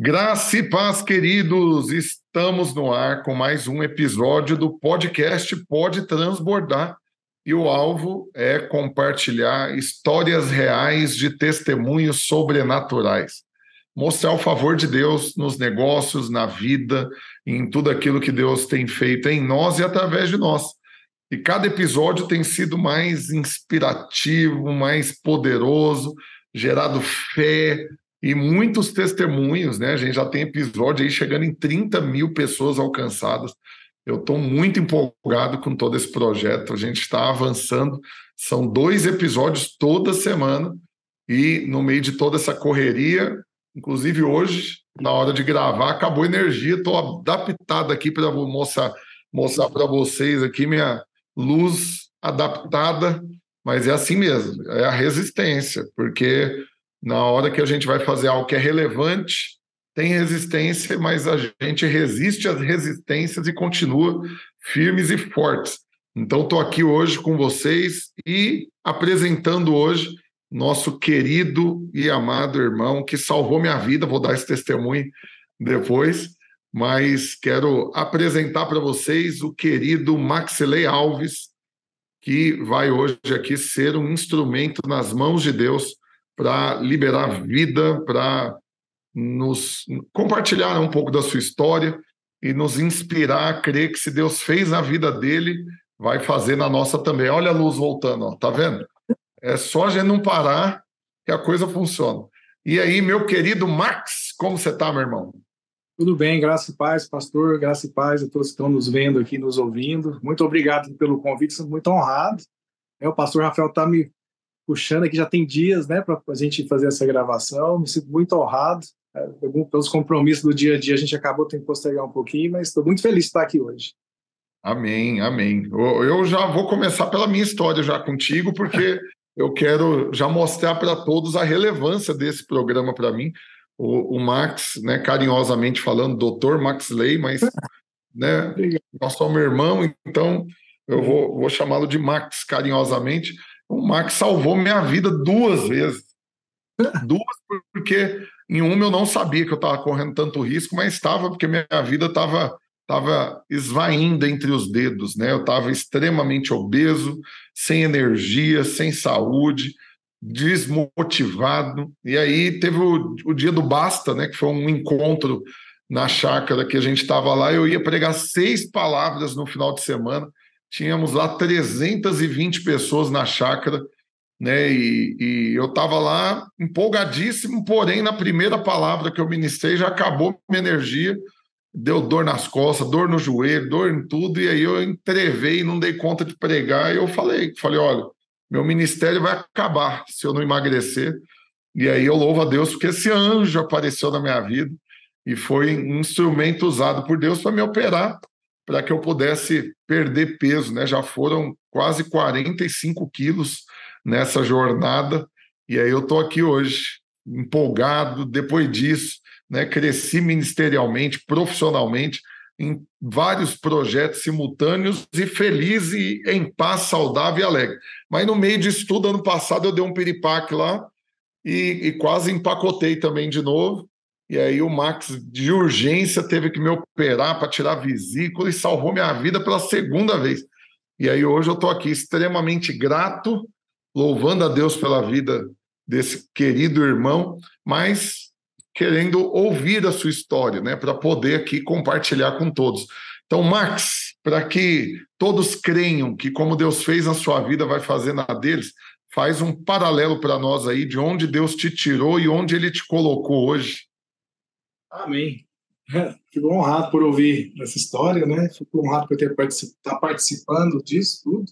Graça e paz, queridos! Estamos no ar com mais um episódio do podcast Pode Transbordar. E o alvo é compartilhar histórias reais de testemunhos sobrenaturais. Mostrar o favor de Deus nos negócios, na vida, em tudo aquilo que Deus tem feito em nós e através de nós. E cada episódio tem sido mais inspirativo, mais poderoso, gerado fé, e muitos testemunhos, né? A gente já tem episódio aí chegando em 30 mil pessoas alcançadas. Eu estou muito empolgado com todo esse projeto. A gente está avançando. São dois episódios toda semana. E no meio de toda essa correria, inclusive hoje, na hora de gravar, acabou a energia. Estou adaptado aqui para mostrar, mostrar para vocês aqui minha luz adaptada. Mas é assim mesmo, é a resistência, porque na hora que a gente vai fazer algo que é relevante, tem resistência, mas a gente resiste às resistências e continua firmes e fortes. Então, estou aqui hoje com vocês e apresentando hoje nosso querido e amado irmão que salvou minha vida. Vou dar esse testemunho depois, mas quero apresentar para vocês o querido Maxilei Alves, que vai hoje aqui ser um instrumento nas mãos de Deus para liberar vida, para nos compartilhar um pouco da sua história e nos inspirar a crer que se Deus fez na vida dele, vai fazer na nossa também. Olha a luz voltando, ó, tá vendo? É só a gente não parar que a coisa funciona. E aí, meu querido Max, como você está, meu irmão? Tudo bem, graça e paz, pastor, graça e paz a todos que estão nos vendo aqui, nos ouvindo. Muito obrigado pelo convite, sou muito honrado. É, o pastor Rafael está me puxando aqui já tem dias, né, para a gente fazer essa gravação. Me sinto muito honrado. É, pelos compromissos do dia a dia, a gente acabou tendo que postergar um pouquinho, mas estou muito feliz de estar aqui hoje. Amém, amém. Eu já vou começar pela minha história já contigo, porque eu quero já mostrar para todos a relevância desse programa para mim. O, o, Max, né, carinhosamente falando, doutor Max Ley, mas né, nós somos irmão, então eu vou, vou chamá-lo de Max carinhosamente. O Max salvou minha vida duas vezes. duas, porque em uma eu não sabia que eu estava correndo tanto risco, mas estava, porque minha vida estava estava esvaindo entre os dedos, né? Eu estava extremamente obeso, sem energia, sem saúde, desmotivado. E aí teve o, o dia do basta, né? Que foi um encontro na chácara que a gente estava lá. Eu ia pregar seis palavras no final de semana tínhamos lá 320 pessoas na chácara, né? E, e eu estava lá empolgadíssimo, porém, na primeira palavra que eu ministrei, já acabou minha energia, deu dor nas costas, dor no joelho, dor em tudo, e aí eu entrevei, não dei conta de pregar, e eu falei, falei, olha, meu ministério vai acabar se eu não emagrecer. E aí eu louvo a Deus porque esse anjo apareceu na minha vida e foi um instrumento usado por Deus para me operar para que eu pudesse perder peso, né? Já foram quase 45 quilos nessa jornada, e aí eu estou aqui hoje, empolgado, depois disso, né? Cresci ministerialmente, profissionalmente, em vários projetos simultâneos e feliz e em paz, saudável e alegre. Mas no meio disso tudo, ano passado, eu dei um piripaque lá e, e quase empacotei também de novo. E aí o Max, de urgência, teve que me operar para tirar a vesícula e salvou minha vida pela segunda vez. E aí hoje eu estou aqui extremamente grato, louvando a Deus pela vida desse querido irmão, mas querendo ouvir a sua história, né, para poder aqui compartilhar com todos. Então, Max, para que todos creiam que como Deus fez na sua vida, vai fazer na deles, faz um paralelo para nós aí de onde Deus te tirou e onde ele te colocou hoje. Amém. Fico honrado por ouvir essa história, né? Fico honrado por ter particip... estar tá participando disso tudo.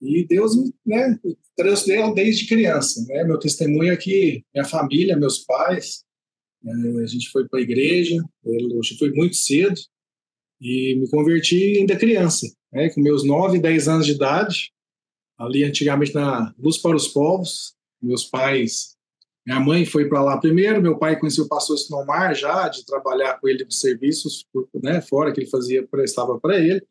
E Deus, né, Deus desde criança, né? Meu testemunho é que minha família, meus pais, né, a gente foi para a igreja, eu fui muito cedo e me converti ainda criança, né? Com meus 9, 10 anos de idade, ali antigamente na Luz para os Povos, meus pais minha mãe foi para lá primeiro, meu pai conheceu o pastor Sinomar já, de trabalhar com ele de serviços, né, fora que ele fazia, prestava para ele.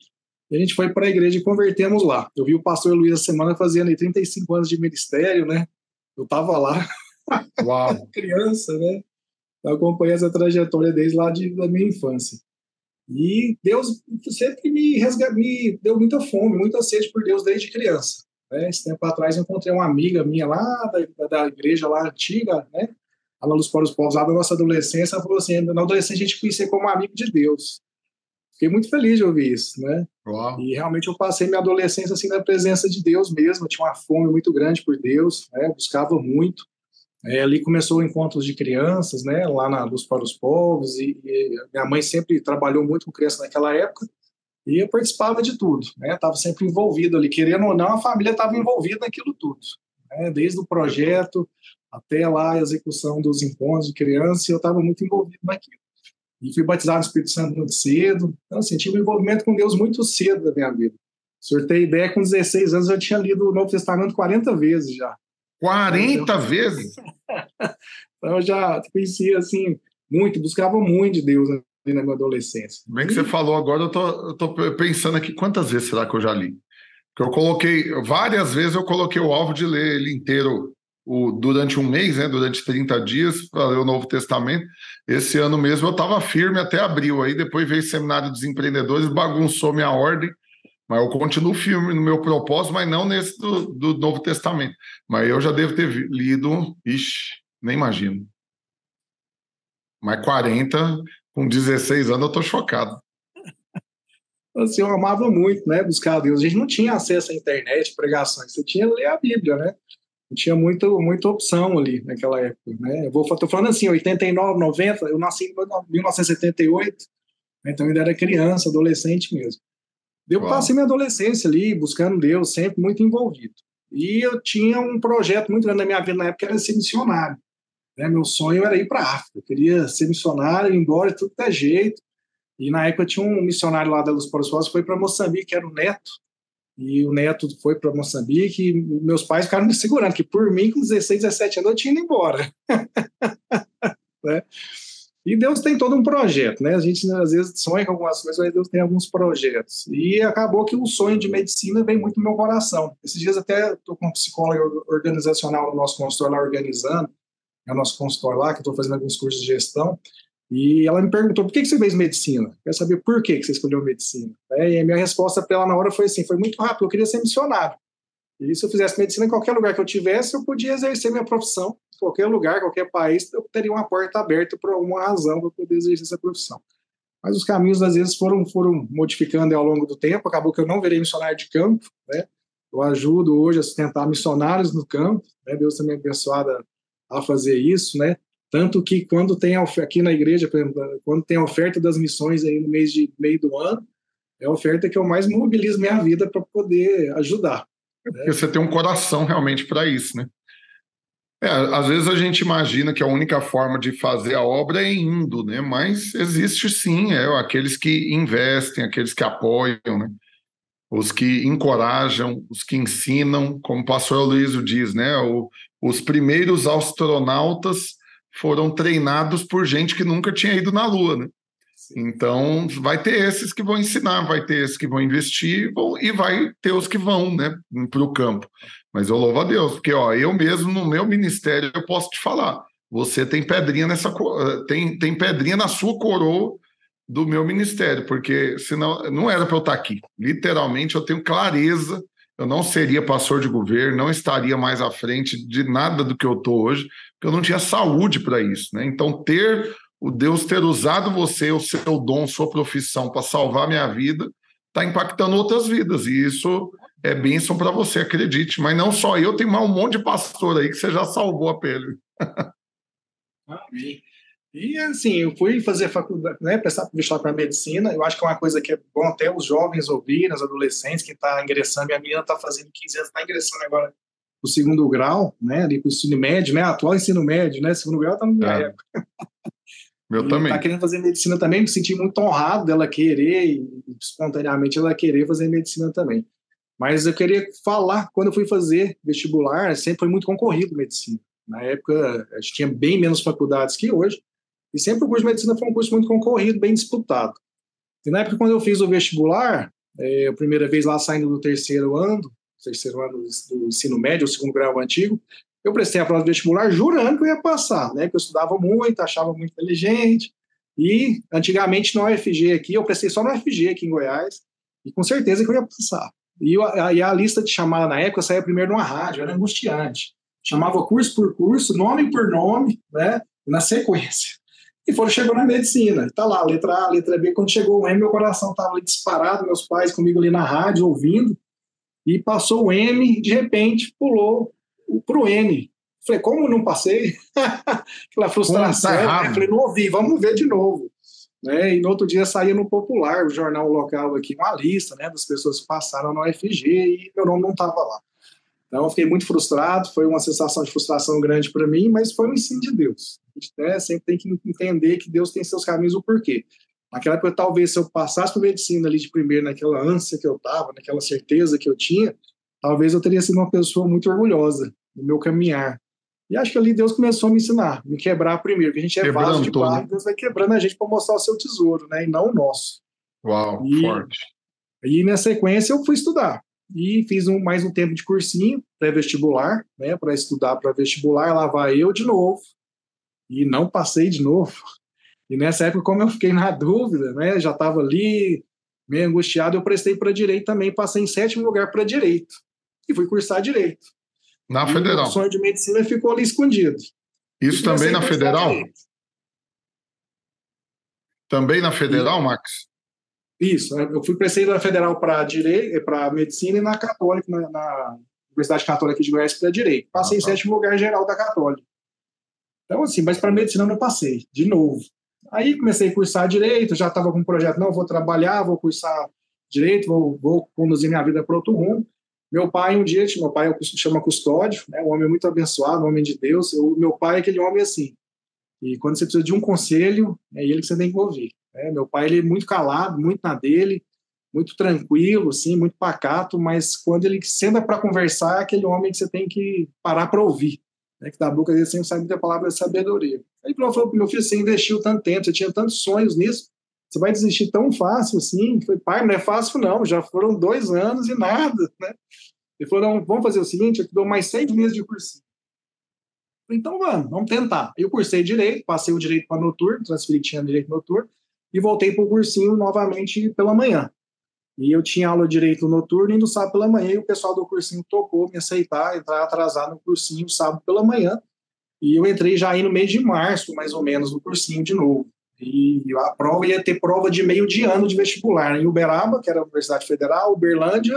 E a gente foi para a igreja e convertemos lá. Eu vi o pastor Luiz a semana fazendo aí 35 anos de ministério, né? Eu estava lá, Uau. criança, né? Eu acompanhei essa trajetória desde lá de, da minha infância. E Deus sempre me, resga, me deu muita fome, muita sede por Deus desde criança. Né? Esse tempo atrás eu encontrei uma amiga minha lá da, da igreja lá antiga, né? A Luz para os Povos, lá da nossa adolescência, ela falou assim, na adolescência a gente conhecia como amigo de Deus. Fiquei muito feliz de ouvir isso, né? Uau. E realmente eu passei minha adolescência assim na presença de Deus mesmo, eu tinha uma fome muito grande por Deus, né? Eu buscava muito. É, ali começou encontros de crianças, né, lá na Luz para os Povos, e, e, minha mãe sempre trabalhou muito com criança naquela época, e eu participava de tudo, né, estava sempre envolvido ali, querendo ou não, a família estava envolvida naquilo tudo, né, desde o projeto até lá a execução dos encontros de criança, eu estava muito envolvido naquilo. E fui batizado no Espírito Santo muito cedo, então assim, tive um envolvimento com Deus muito cedo na minha vida. Sortei ideia, com 16 anos eu tinha lido o Novo Testamento 40 vezes já. 40 vezes? então eu já conhecia assim muito, buscava muito de Deus ali na minha adolescência. Bem que você falou agora, eu tô, eu tô pensando aqui quantas vezes será que eu já li? Porque eu coloquei, várias vezes eu coloquei o alvo de ler ele inteiro o, durante um mês, né, durante 30 dias, para ler o Novo Testamento. Esse ano mesmo eu estava firme até abril, aí depois veio o Seminário dos Empreendedores, bagunçou minha ordem, mas eu continuo firme no meu propósito, mas não nesse do, do Novo Testamento. Mas eu já devo ter lido, ixi, nem imagino. Mas 40, com 16 anos, eu estou chocado. Assim, eu amava muito, né, buscar a Deus. A gente não tinha acesso à internet, pregações, você tinha que ler a Bíblia, né? Não tinha muita, muita opção ali naquela época, né? Eu vou, tô falando assim, 89, 90, eu nasci em 1978, né? então eu ainda era criança, adolescente mesmo. Eu Uau. passei minha adolescência ali, buscando Deus, sempre muito envolvido. E eu tinha um projeto muito grande na minha vida na época, era ser missionário. Né? Meu sonho era ir para a África. Eu queria ser missionário, ir embora de tudo que é jeito. E na época tinha um missionário lá da Luz para os Povos, foi para Moçambique, que era o Neto. E o Neto foi para Moçambique e meus pais ficaram me segurando, que por mim, com 16, 17 anos, eu tinha ido embora. né? E Deus tem todo um projeto, né? A gente às vezes sonha com algumas coisas, mas Deus tem alguns projetos. E acabou que o sonho de medicina vem muito no meu coração. Esses dias até estou com um psicólogo organizacional no nosso consultório lá organizando, é o nosso consultório lá, que estou fazendo alguns cursos de gestão, e ela me perguntou, por que, você fez medicina? Quer saber por que, você escolheu medicina? É, e a minha resposta para ela na hora foi assim, foi muito rápido, eu queria ser missionário. E se eu fizesse medicina em qualquer lugar que eu tivesse, eu podia exercer minha profissão qualquer lugar, qualquer país, eu teria uma porta aberta por alguma razão para poder exercer essa profissão. Mas os caminhos, às vezes, foram, foram modificando ao longo do tempo. Acabou que eu não virei missionário de campo, né? Eu ajudo hoje a sustentar missionários no campo, né? Deus também abençoado a, fazer isso, né? Tanto que quando tem aqui na igreja, exemplo, quando tem a oferta das missões aí no mês de meio do ano, é a oferta que eu mais mobilizo minha vida para poder ajudar. Né? você tem um coração realmente para isso, né? É, às vezes a gente imagina que a única forma de fazer a obra é indo, né? Mas existe sim, é aqueles que investem, aqueles que apoiam, né? Os que encorajam, os que ensinam, como o pastor Luiz diz, né? O, os primeiros astronautas foram treinados por gente que nunca tinha ido na Lua, né? Então, vai ter esses que vão ensinar, vai ter esses que vão investir vão, e vai ter os que vão né, para o campo. Mas eu louvo a Deus, porque ó, eu mesmo no meu ministério eu posso te falar, você tem pedrinha nessa eh, tem, tem pedrinha na sua coroa do meu ministério, porque senão não era para eu estar aqui. Literalmente eu tenho clareza, eu não seria pastor de governo, não estaria mais à frente de nada do que eu estou hoje, porque eu não tinha saúde para isso, né? Então ter o Deus ter usado você, o seu dom, sua profissão para salvar minha vida, está impactando outras vidas. E isso é bênção para você, acredite. Mas não só eu, tem mais um monte de pastor aí que você já salvou a pele. Amém. E assim, eu fui fazer faculdade, né, prestar vestibular para medicina. Eu acho que é uma coisa que é bom até os jovens ouvirem, os adolescentes, que está ingressando. Minha menina está fazendo 15 anos, está ingressando agora o segundo grau, né, ali para o ensino médio, né, atual ensino médio, né, segundo grau está no minha é. época. Meu e também. Está querendo fazer medicina também, me senti muito honrado dela querer, e espontaneamente ela querer fazer medicina também. Mas eu queria falar, quando eu fui fazer vestibular, sempre foi muito concorrido medicina. Na época, a gente tinha bem menos faculdades que hoje, e sempre o curso de medicina foi um curso muito concorrido, bem disputado. E na época, quando eu fiz o vestibular, é, a primeira vez lá saindo do terceiro ano, terceiro ano do ensino médio, o segundo grau antigo, Eu prestei a prova de vestibular jurando que eu ia passar, né? Que eu estudava muito, achava muito inteligente. E antigamente no UFG aqui, eu prestei só no UFG aqui em Goiás, e com certeza que eu ia passar. E, a, e a lista de chamada na época saía primeiro numa rádio, era angustiante. Chamava curso por curso, nome por nome, né? Na sequência. E foram chegou na medicina. Tá lá, letra A, letra B. Quando chegou o M, meu coração estava disparado, meus pais comigo ali na rádio, ouvindo. E passou o M, de repente pulou para o N. Falei, como não passei? Aquela frustração. Tá né? Falei, não ouvi, vamos ver de novo. Né? E no outro dia saía no Popular, o jornal local aqui, uma lista né, das pessoas que passaram no UFG e meu nome não estava lá. Então eu fiquei muito frustrado, foi uma sensação de frustração grande para mim, mas foi um ensino de Deus. A gente né, sempre tem que entender que Deus tem seus caminhos, o porquê. Naquela época, talvez se eu passasse por medicina ali de primeiro, naquela ânsia que eu estava, naquela certeza que eu tinha, talvez eu teria sido uma pessoa muito orgulhosa no meu caminhar. E acho que ali Deus começou a me ensinar, me quebrar primeiro, porque a gente é Quebrando vaso de barro, né? Deus vai quebrando a gente para mostrar o seu tesouro, né? E não o nosso. Uau, e, forte. E na sequência eu fui estudar. E fiz um, mais um tempo de cursinho pré-vestibular, né? Para estudar para vestibular, lá vai eu de novo. E não passei de novo. E nessa época, como eu fiquei na dúvida, né? Já estava ali meio angustiado, eu prestei para direito também, passei em sétimo lugar para direito. E fui cursar direito. Na e Federal. O sonho de medicina ficou ali escondido. Isso também na Federal? Também na Federal, e... Max? Isso. Né? Eu fui prestei na Federal para direito, para medicina e na Católica, na, na Universidade Católica de Goiás para direito. Passei ah, tá. em sétimo lugar geral da Católica. Então, assim, mas para medicina eu não passei, de novo. Aí comecei a cursar direito, já estava com um projeto, não, vou trabalhar, vou cursar direito, vou, vou conduzir minha vida para outro rumo. Meu pai, um dia, meu pai chama Custódio, né, um homem muito abençoado, um homem de Deus. O meu pai é aquele homem assim. E quando você precisa de um conselho, é ele que você tem que ouvir. Né? Meu pai, ele é muito calado, muito na dele, muito tranquilo, assim, muito pacato, mas quando ele senta para conversar, é aquele homem que você tem que parar para ouvir. Né? Que da boca dele sempre sai muita palavra de sabedoria. Aí ele falou, meu filho, você investiu tanto tempo, você tinha tantos sonhos nisso, você vai desistir tão fácil assim? Foi pai, não é fácil não, já foram dois anos e nada, né? Ele falou, não, vamos fazer o seguinte, eu te dou mais seis meses de cursinho. Então vamos, vamos tentar. Eu cursei direito, passei o direito para noturno, transferi tinha direito noturno, e voltei para o cursinho novamente pela manhã. E eu tinha aula de direito noturno e no sábado pela manhã, e o pessoal do cursinho tocou me aceitar, entrar atrasado no cursinho sábado pela manhã. E eu entrei já aí no mês de março, mais ou menos, no cursinho de novo. E a prova ia ter prova de meio de ano de vestibular em Uberaba, que era a Universidade Federal, Uberlândia,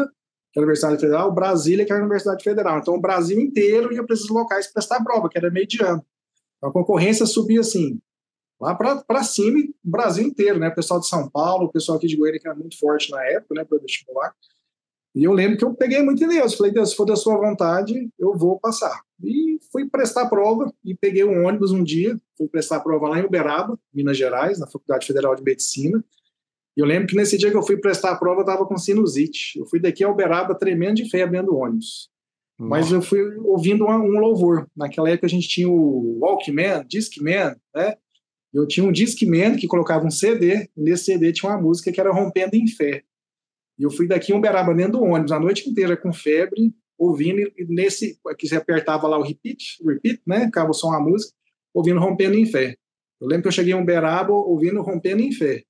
que era a Universidade Federal, Brasília, que era a Universidade Federal. Então, o Brasil inteiro ia para esses locais prestar prova, que era meio de ano. Então, a concorrência subia assim, lá para cima, o Brasil inteiro, né? O pessoal de São Paulo, o pessoal aqui de Goiânia, que era muito forte na época, né, para vestibular. E eu lembro que eu peguei muito em Deus. Falei, Deus, se for da sua vontade, eu vou passar. E fui prestar prova e peguei um ônibus um dia. Fui prestar prova lá em Uberaba, Minas Gerais, na Faculdade Federal de Medicina. E eu lembro que nesse dia que eu fui prestar a prova, eu estava com sinusite. Eu fui daqui a Uberaba tremendo de febre dentro do ônibus. Nossa. Mas eu fui ouvindo um, um louvor. Naquela época a gente tinha o Walkman, Discman, né? Eu tinha um Discman que colocava um CD, e nesse CD tinha uma música que era Rompendo em Fé. E eu fui daqui em Uberaba dentro do ônibus a noite inteira com febre, ouvindo, e nesse, que você apertava lá o repeat, repeat, né? Ficava só uma música, ouvindo Rompendo em Fé. Eu lembro que eu cheguei em Uberaba ouvindo Rompendo em Fé.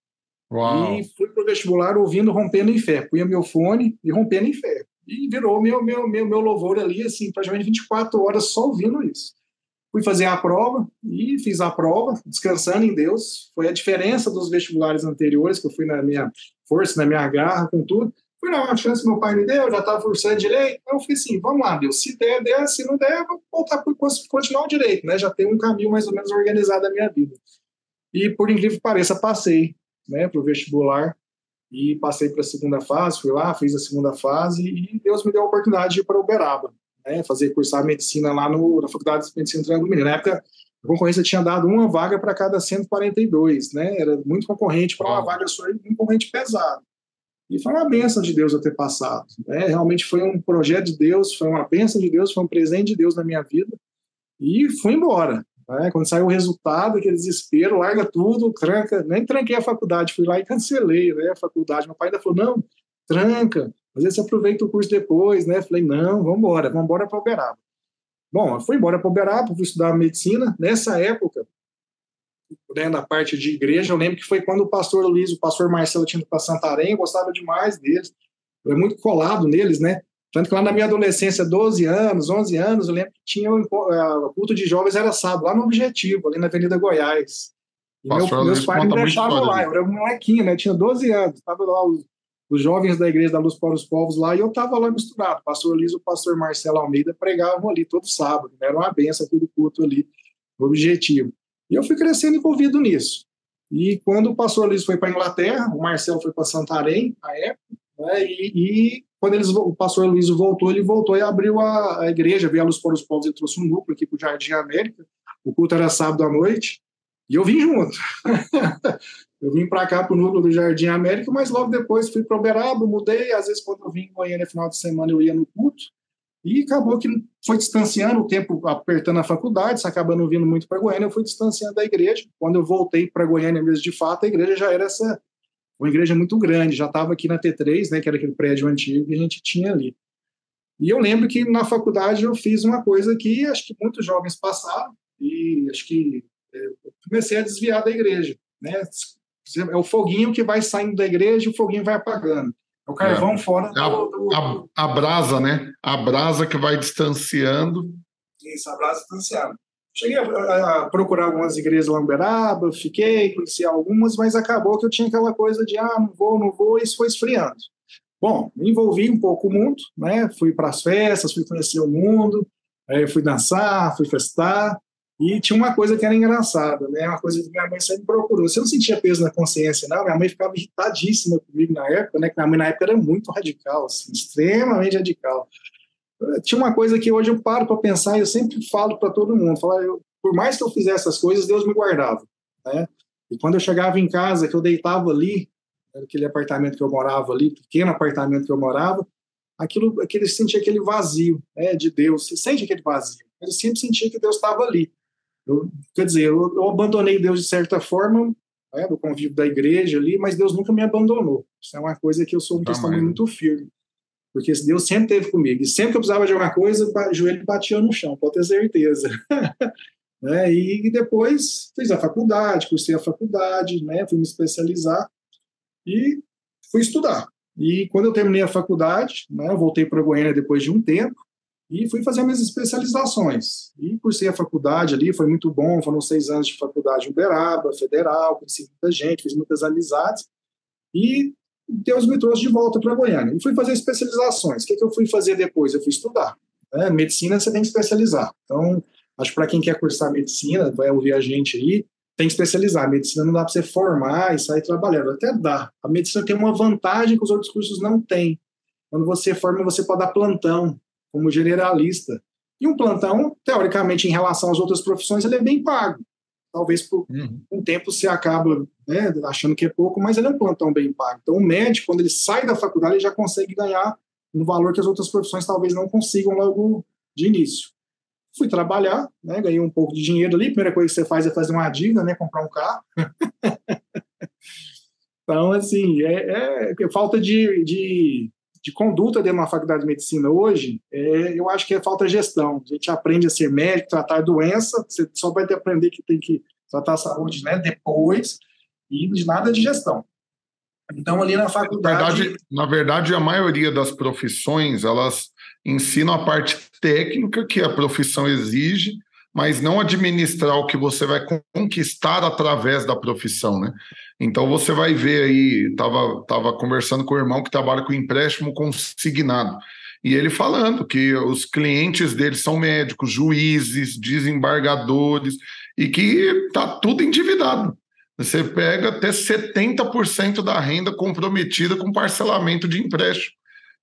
Uau. E fui para o vestibular ouvindo Rompendo em Fé. Punha meu fone e Rompendo em Fé. E virou meu, meu, meu, meu louvor ali, assim, praticamente 24 horas só ouvindo isso. Fui fazer a prova e fiz a prova, descansando em Deus. Foi a diferença dos vestibulares anteriores, que eu fui na minha força, na minha garra, com tudo. Fui uma chance, meu pai me deu, já estava forçando direito. Eu falei assim: vamos lá, Deus, se der, der, se não der, vou voltar para continuar o direito, né? Já tem um caminho mais ou menos organizado da minha vida. E por incrível que pareça, passei né, para o vestibular e passei para a segunda fase. Fui lá, fiz a segunda fase e Deus me deu a oportunidade de ir para Uberaba, né, fazer cursar medicina lá no, na Faculdade de Medicina do Triângulo Mineiro. Na época, a concorrência tinha dado uma vaga para cada 142, né? Era muito concorrente para uma vaga só, um concorrente pesado. E foi uma benção de Deus eu ter passado. Né? Realmente foi um projeto de Deus, foi uma benção de Deus, foi um presente de Deus na minha vida. E fui embora. Né? Quando saiu o resultado, aquele desespero, larga tudo, tranca. Nem tranquei a faculdade, fui lá e cancelei né, a faculdade. Meu pai ainda falou: não, tranca, às vezes você aproveita o curso depois. Né? Falei: não, vamos embora, vamos embora para Uberaba. Bom, eu fui embora para Uberaba, fui estudar medicina. Nessa época, né, na parte de igreja, eu lembro que foi quando o pastor Luiz, o pastor Marcelo tinha ido para Santarém, eu gostava demais deles. Eu era muito colado neles, né? Tanto que lá na minha adolescência, 12 anos, 11 anos, eu lembro que tinha o, o culto de jovens era sábado, lá no Objetivo, ali na Avenida Goiás. E meu, meus pais me deixavam lá, eu era um molequinho, né? Tinha 12 anos, estava lá os, os, jovens da Igreja da Luz para os Povos lá, e eu estava lá misturado. Pastor Liso pastor Marcelo Almeida pregavam ali todo sábado, né? era uma benção aquele culto ali, Objetivo. E eu fui crescendo envolvido nisso. E quando o pastor Liso foi para Inglaterra, o Marcelo foi para Santarém, na época, né? e, e quando eles, o pastor Luiz voltou, ele voltou e abriu a, a igreja, veio a luz para os povos e trouxe um núcleo aqui para o Jardim América. O culto era sábado à noite e eu vim junto. eu vim para cá, para o núcleo do Jardim América, mas logo depois fui para Uberaba, mudei. Às vezes, quando eu vim em Goiânia, final de semana, eu ia no culto. E acabou que foi distanciando o tempo, apertando a faculdade, se acaba não vindo muito para Goiânia, eu fui distanciando da igreja. Quando eu voltei para Goiânia mesmo, de fato, a igreja já era essa uma igreja muito grande, já estava aqui na T3, né, que era aquele prédio antigo que a gente tinha ali. E eu lembro que na faculdade eu fiz uma coisa que acho que muitos jovens passaram, e acho que eu comecei a desviar da igreja. Né? É o foguinho que vai saindo da igreja e o foguinho vai apagando. É o carvão é, fora do, do... A, a, brasa, né? A brasa que vai distanciando. Isso, a brasa distanciando. Cheguei a, a, procurar algumas igrejas lá em Uberaba, fiquei, conheci algumas, mas acabou que eu tinha aquela coisa de, ah, não vou, não vou, e isso foi esfriando. Bom, me envolvi um pouco o mundo, né? Fui para as festas, fui conhecer o mundo, aí fui dançar, fui festar, e tinha uma coisa que era engraçada, né? Uma coisa que minha mãe sempre procurou. Você não sentia peso na consciência, não? Minha mãe ficava irritadíssima comigo na época, né? Que minha mãe na época era muito radical, assim, extremamente radical tinha uma coisa que hoje eu paro para pensar e eu sempre falo para todo mundo, falar, eu, por mais que eu fizesse essas coisas, Deus me guardava, né? E quando eu chegava em casa, que eu deitava ali, aquele apartamento que eu morava ali, pequeno apartamento que eu morava, aquilo, aquele sentia aquele vazio, né, de Deus. Você sente aquele vazio. Eu sempre sentia que Deus estava ali. Eu, quer dizer, eu, eu, abandonei Deus de certa forma, né, do convívio da igreja ali, mas Deus nunca me abandonou. Isso é uma coisa que eu sou um testemunho muito firme. Porque Deus sempre esteve comigo. E sempre que eu precisava de alguma coisa, o joelho batia no chão, pode ter certeza. né? E depois fiz a faculdade, cursei a faculdade, né? fui me especializar e fui estudar. E quando eu terminei a faculdade, né, eu voltei para Goiânia depois de um tempo e fui fazer minhas especializações. E cursei a faculdade ali, foi muito bom, foram seis anos de faculdade Uberaba, federal, conheci muita gente, fiz muitas amizades. E Deus me trouxe de volta para Goiânia. E fui fazer especializações. O que, que eu fui fazer depois? Eu fui estudar. Né? Medicina você tem que especializar. Então, acho para quem quer cursar medicina, vai ouvir a gente aí, tem que especializar. Medicina não dá para você formar e sair trabalhando. Até dá. A medicina tem uma vantagem que os outros cursos não têm. Quando você forma, você pode dar plantão, como generalista. E um plantão, teoricamente, em relação às outras profissões, ele é bem pago talvez por uhum. um tempo você acaba né, achando que é pouco, mas ele é um plantão bem pago. Então, o médico, quando ele sai da faculdade, ele já consegue ganhar um valor que as outras profissões talvez não consigam logo de início. Fui trabalhar, né, ganhei um pouco de dinheiro ali. A primeira coisa que você faz é fazer uma dívida, né, comprar um carro. então, assim, é, é falta de, de, de, conduta dentro de uma faculdade de medicina hoje, é, eu acho que é falta de gestão. A gente aprende a ser médico, tratar doença, você só vai aprender que tem que tratar a saúde né, depois, e de nada de gestão. Então, ali na faculdade. Na verdade, na verdade, a maioria das profissões elas ensinam a parte técnica que a profissão exige, mas não administrar o que você vai conquistar através da profissão, né? Então você vai ver aí, tava, tava conversando com o irmão que trabalha com empréstimo consignado. E ele falando que os clientes dele são médicos, juízes, desembargadores, e que está tudo endividado. Você pega até 70% da renda comprometida com parcelamento de empréstimo.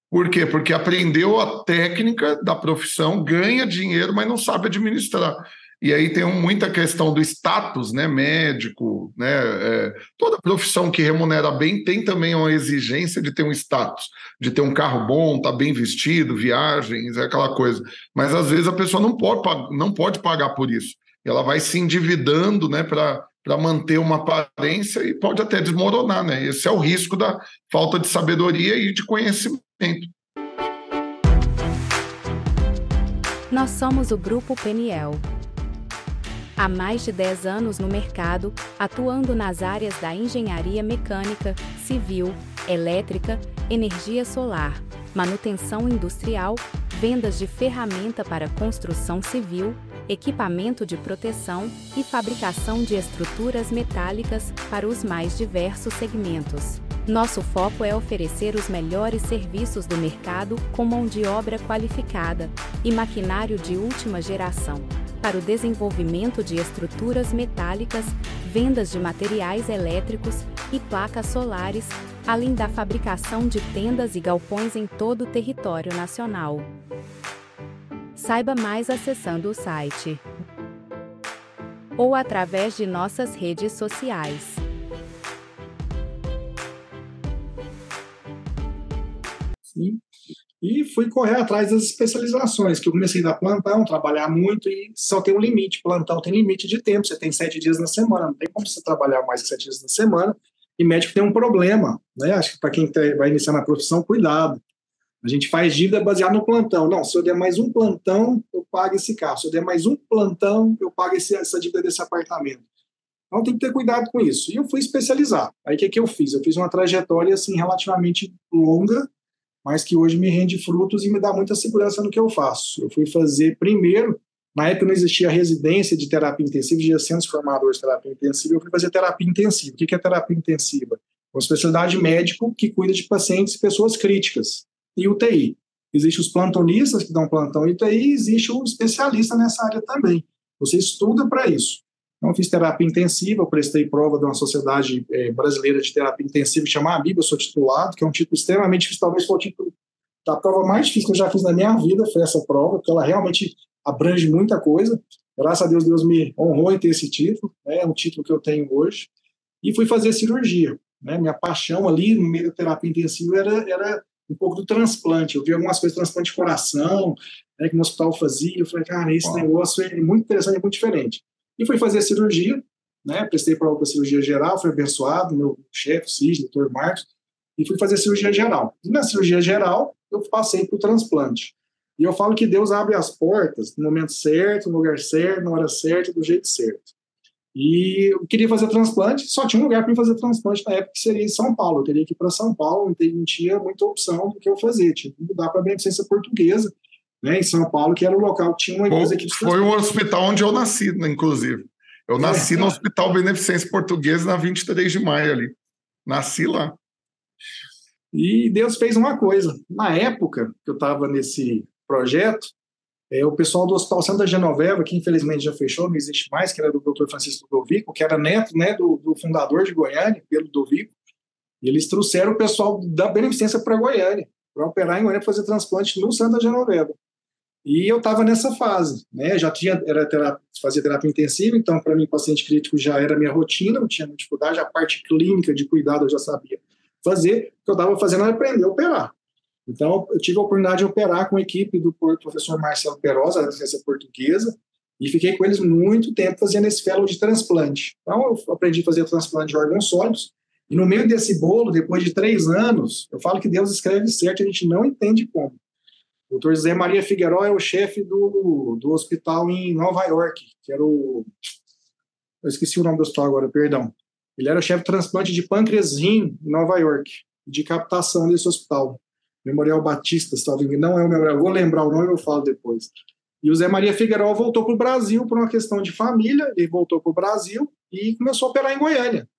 Por quê? Porque aprendeu a técnica da profissão, ganha dinheiro, mas não sabe administrar. E aí tem muita questão do status, né? Médico, né? É, toda profissão que remunera bem tem também uma exigência de ter um status, de ter um carro bom, tá bem vestido, viagens, é aquela coisa. Mas às vezes a pessoa não pode, não pode pagar por isso. Ela vai se endividando, né? Para para manter uma aparência e pode até desmoronar, né? Esse é o risco da falta de sabedoria e de conhecimento. Nós somos o Grupo Peniel. Há mais de 10 anos no mercado, atuando nas áreas da engenharia mecânica, civil, elétrica, energia solar, manutenção industrial, vendas de ferramenta para construção civil, equipamento de proteção e fabricação de estruturas metálicas para os mais diversos segmentos. Nosso foco é oferecer os melhores serviços do mercado com mão de obra qualificada e maquinário de última geração para o desenvolvimento de estruturas metálicas, vendas de materiais elétricos e placas solares, além da fabricação de tendas e galpões em todo o território nacional. Saiba mais acessando o site ou através de nossas redes sociais. Sim. E fui correr atrás das especializações, que eu comecei a dar plantão, trabalhar muito e só tem um limite. Plantão tem limite de tempo, você tem sete dias na semana, não tem como você trabalhar mais que sete dias na semana. E médico tem um problema, né? Acho que para quem vai iniciar na profissão, cuidado. A gente faz dívida baseada no plantão. Não, se eu der mais um plantão, eu pago esse carro. Se eu der mais um plantão, eu pago esse, essa dívida desse apartamento. Então tem que ter cuidado com isso. E eu fui especializar. Aí o que, que eu fiz? Eu fiz uma trajetória assim relativamente longa mas que hoje me rende frutos e me dá muita segurança no que eu faço. Eu fui fazer primeiro, na época não existia residência de terapia intensiva, existia centros formadores de terapia intensiva, eu fui fazer terapia intensiva. O que é terapia intensiva? Uma especialidade médico que cuida de pacientes e pessoas críticas. E UTI. Existem os plantonistas que dão plantão em UTI, e existe um especialista nessa área também. Você estuda para isso. Então, fiz terapia intensiva, prestei prova de uma sociedade é, brasileira de terapia intensiva chamada ABIB, eu sou titulado, que é um título extremamente difícil, talvez foi o título da prova mais difícil que eu já fiz na minha vida, foi essa prova, porque ela realmente abrange muita coisa. Graças a Deus, Deus me honrou em ter esse título, né, é um título que eu tenho hoje. E fui fazer cirurgia. Né, minha paixão ali no meio da terapia intensiva era, era um pouco do transplante. Eu vi algumas coisas, transplante de coração, né, que no hospital fazia. Eu falei, cara, esse Uau. negócio é muito interessante, é muito diferente. E fui fazer a cirurgia, né? Prestei prova para cirurgia geral, fui abençoado, meu chefe, Cis, doutor Marcos, e fui fazer cirurgia geral. E na cirurgia geral, eu passei para o transplante. E eu falo que Deus abre as portas no momento certo, no lugar certo, na hora certa, do jeito certo. E eu queria fazer transplante, só tinha um lugar para fazer transplante na época, que seria em São Paulo. Eu teria que ir para São Paulo, não tinha muita opção do que eu fazer. Tinha que mudar para a beneficência portuguesa, né, em São Paulo, que era o local que tinha uma empresa que Foi o hospital onde eu nasci, né, inclusive. Eu nasci é, no Hospital Beneficência Portuguesa na 23 de maio ali. Nasci lá. E Deus fez uma coisa. Na época que eu estava nesse projeto, é, o pessoal do Hospital Santa Genoveva, que infelizmente já fechou, não existe mais, que era do Dr. Francisco Ludovico, que era neto né, do, do fundador de Goiânia, Pedro Ludovico, e eles trouxeram o pessoal da Beneficência para Goiânia, para operar em Goiânia, fazer transplante no Santa Genoveva. E eu estava nessa fase, né? Já tinha era terapia, fazia terapia intensiva, então para mim paciente crítico já era minha rotina, não tinha dificuldade, a parte clínica de cuidado eu já sabia fazer. O que eu estava fazendo era aprender a operar. Então eu tive a oportunidade de operar com a equipe do professor Marcelo Perosa, da ciência portuguesa, e fiquei com eles muito tempo fazendo esse fellow de transplante. Então eu aprendi a fazer transplante de órgãos sólidos. E no meio desse bolo, depois de três anos, eu falo que Deus escreve certo, a gente não entende como. O doutor José Maria Figueiró é o chefe do, do hospital em Nova York, que era o. Eu esqueci o nome do hospital agora, perdão. Ele era o chefe de transplante de pâncreas rim em Nova York, de captação desse hospital. Memorial Batista, se não é o memorial, vou lembrar o nome, eu falo depois. E o Zé Maria Figueiró voltou para o Brasil por uma questão de família, ele voltou para o Brasil e começou a operar em Goiânia.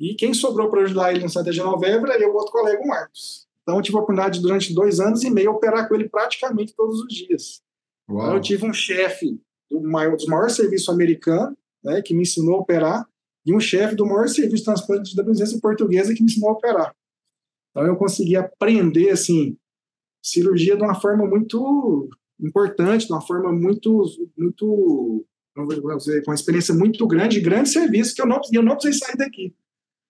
E quem sobrou para ajudar ele no Santa Genoveva era eu, outro colega, o Marcos. Então, eu tive a oportunidade durante dois anos e meio operar com ele praticamente todos os dias. Então, eu tive um chefe do maior, dos maiores serviços americanos, né, que me ensinou a operar, e um chefe do maior serviço de transporte da presença portuguesa que me ensinou a operar. Então, eu consegui aprender, assim, cirurgia de uma forma muito importante, de uma forma muito, muito, vamos dizer, com uma experiência muito grande, grande serviço, que eu não, eu não precisei sair daqui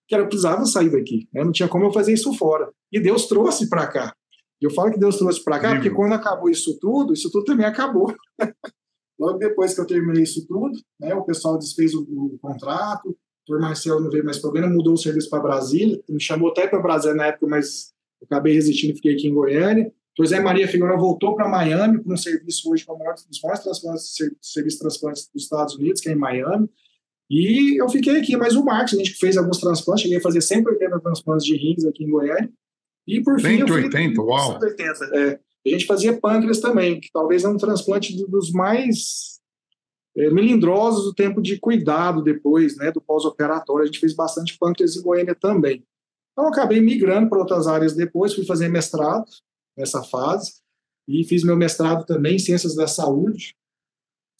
que eu precisava sair daqui. Né? Não tinha como eu fazer isso fora. E Deus trouxe para cá. Eu falo que Deus trouxe para cá Sim. porque quando acabou isso tudo, isso tudo também acabou. Logo depois que eu terminei isso tudo, né, o pessoal desfez o, o contrato, o doutor Marcelo não veio mais problema, mudou o serviço para Brasília, me chamou até para Brasília na época, mas eu acabei resistindo e fiquei aqui em Goiânia. O José Maria Figueiredo voltou para Miami para um serviço hoje para um dos maiores transplantes, serviços de transplantes dos Estados Unidos, que é em Miami. E eu fiquei aqui, mas o Marcos, a gente fez alguns transplantes, cheguei a fazer 180 transplantes de rins aqui em Goiânia. E por fim. 180, fui, uau! 180, é. A gente fazia pâncreas também, que talvez é um transplante dos mais é, melindrosos do tempo de cuidado depois, né, do pós-operatório. A gente fez bastante pâncreas em Goiânia também. Então, acabei migrando para outras áreas depois, fui fazer mestrado nessa fase, e fiz meu mestrado também em Ciências da Saúde.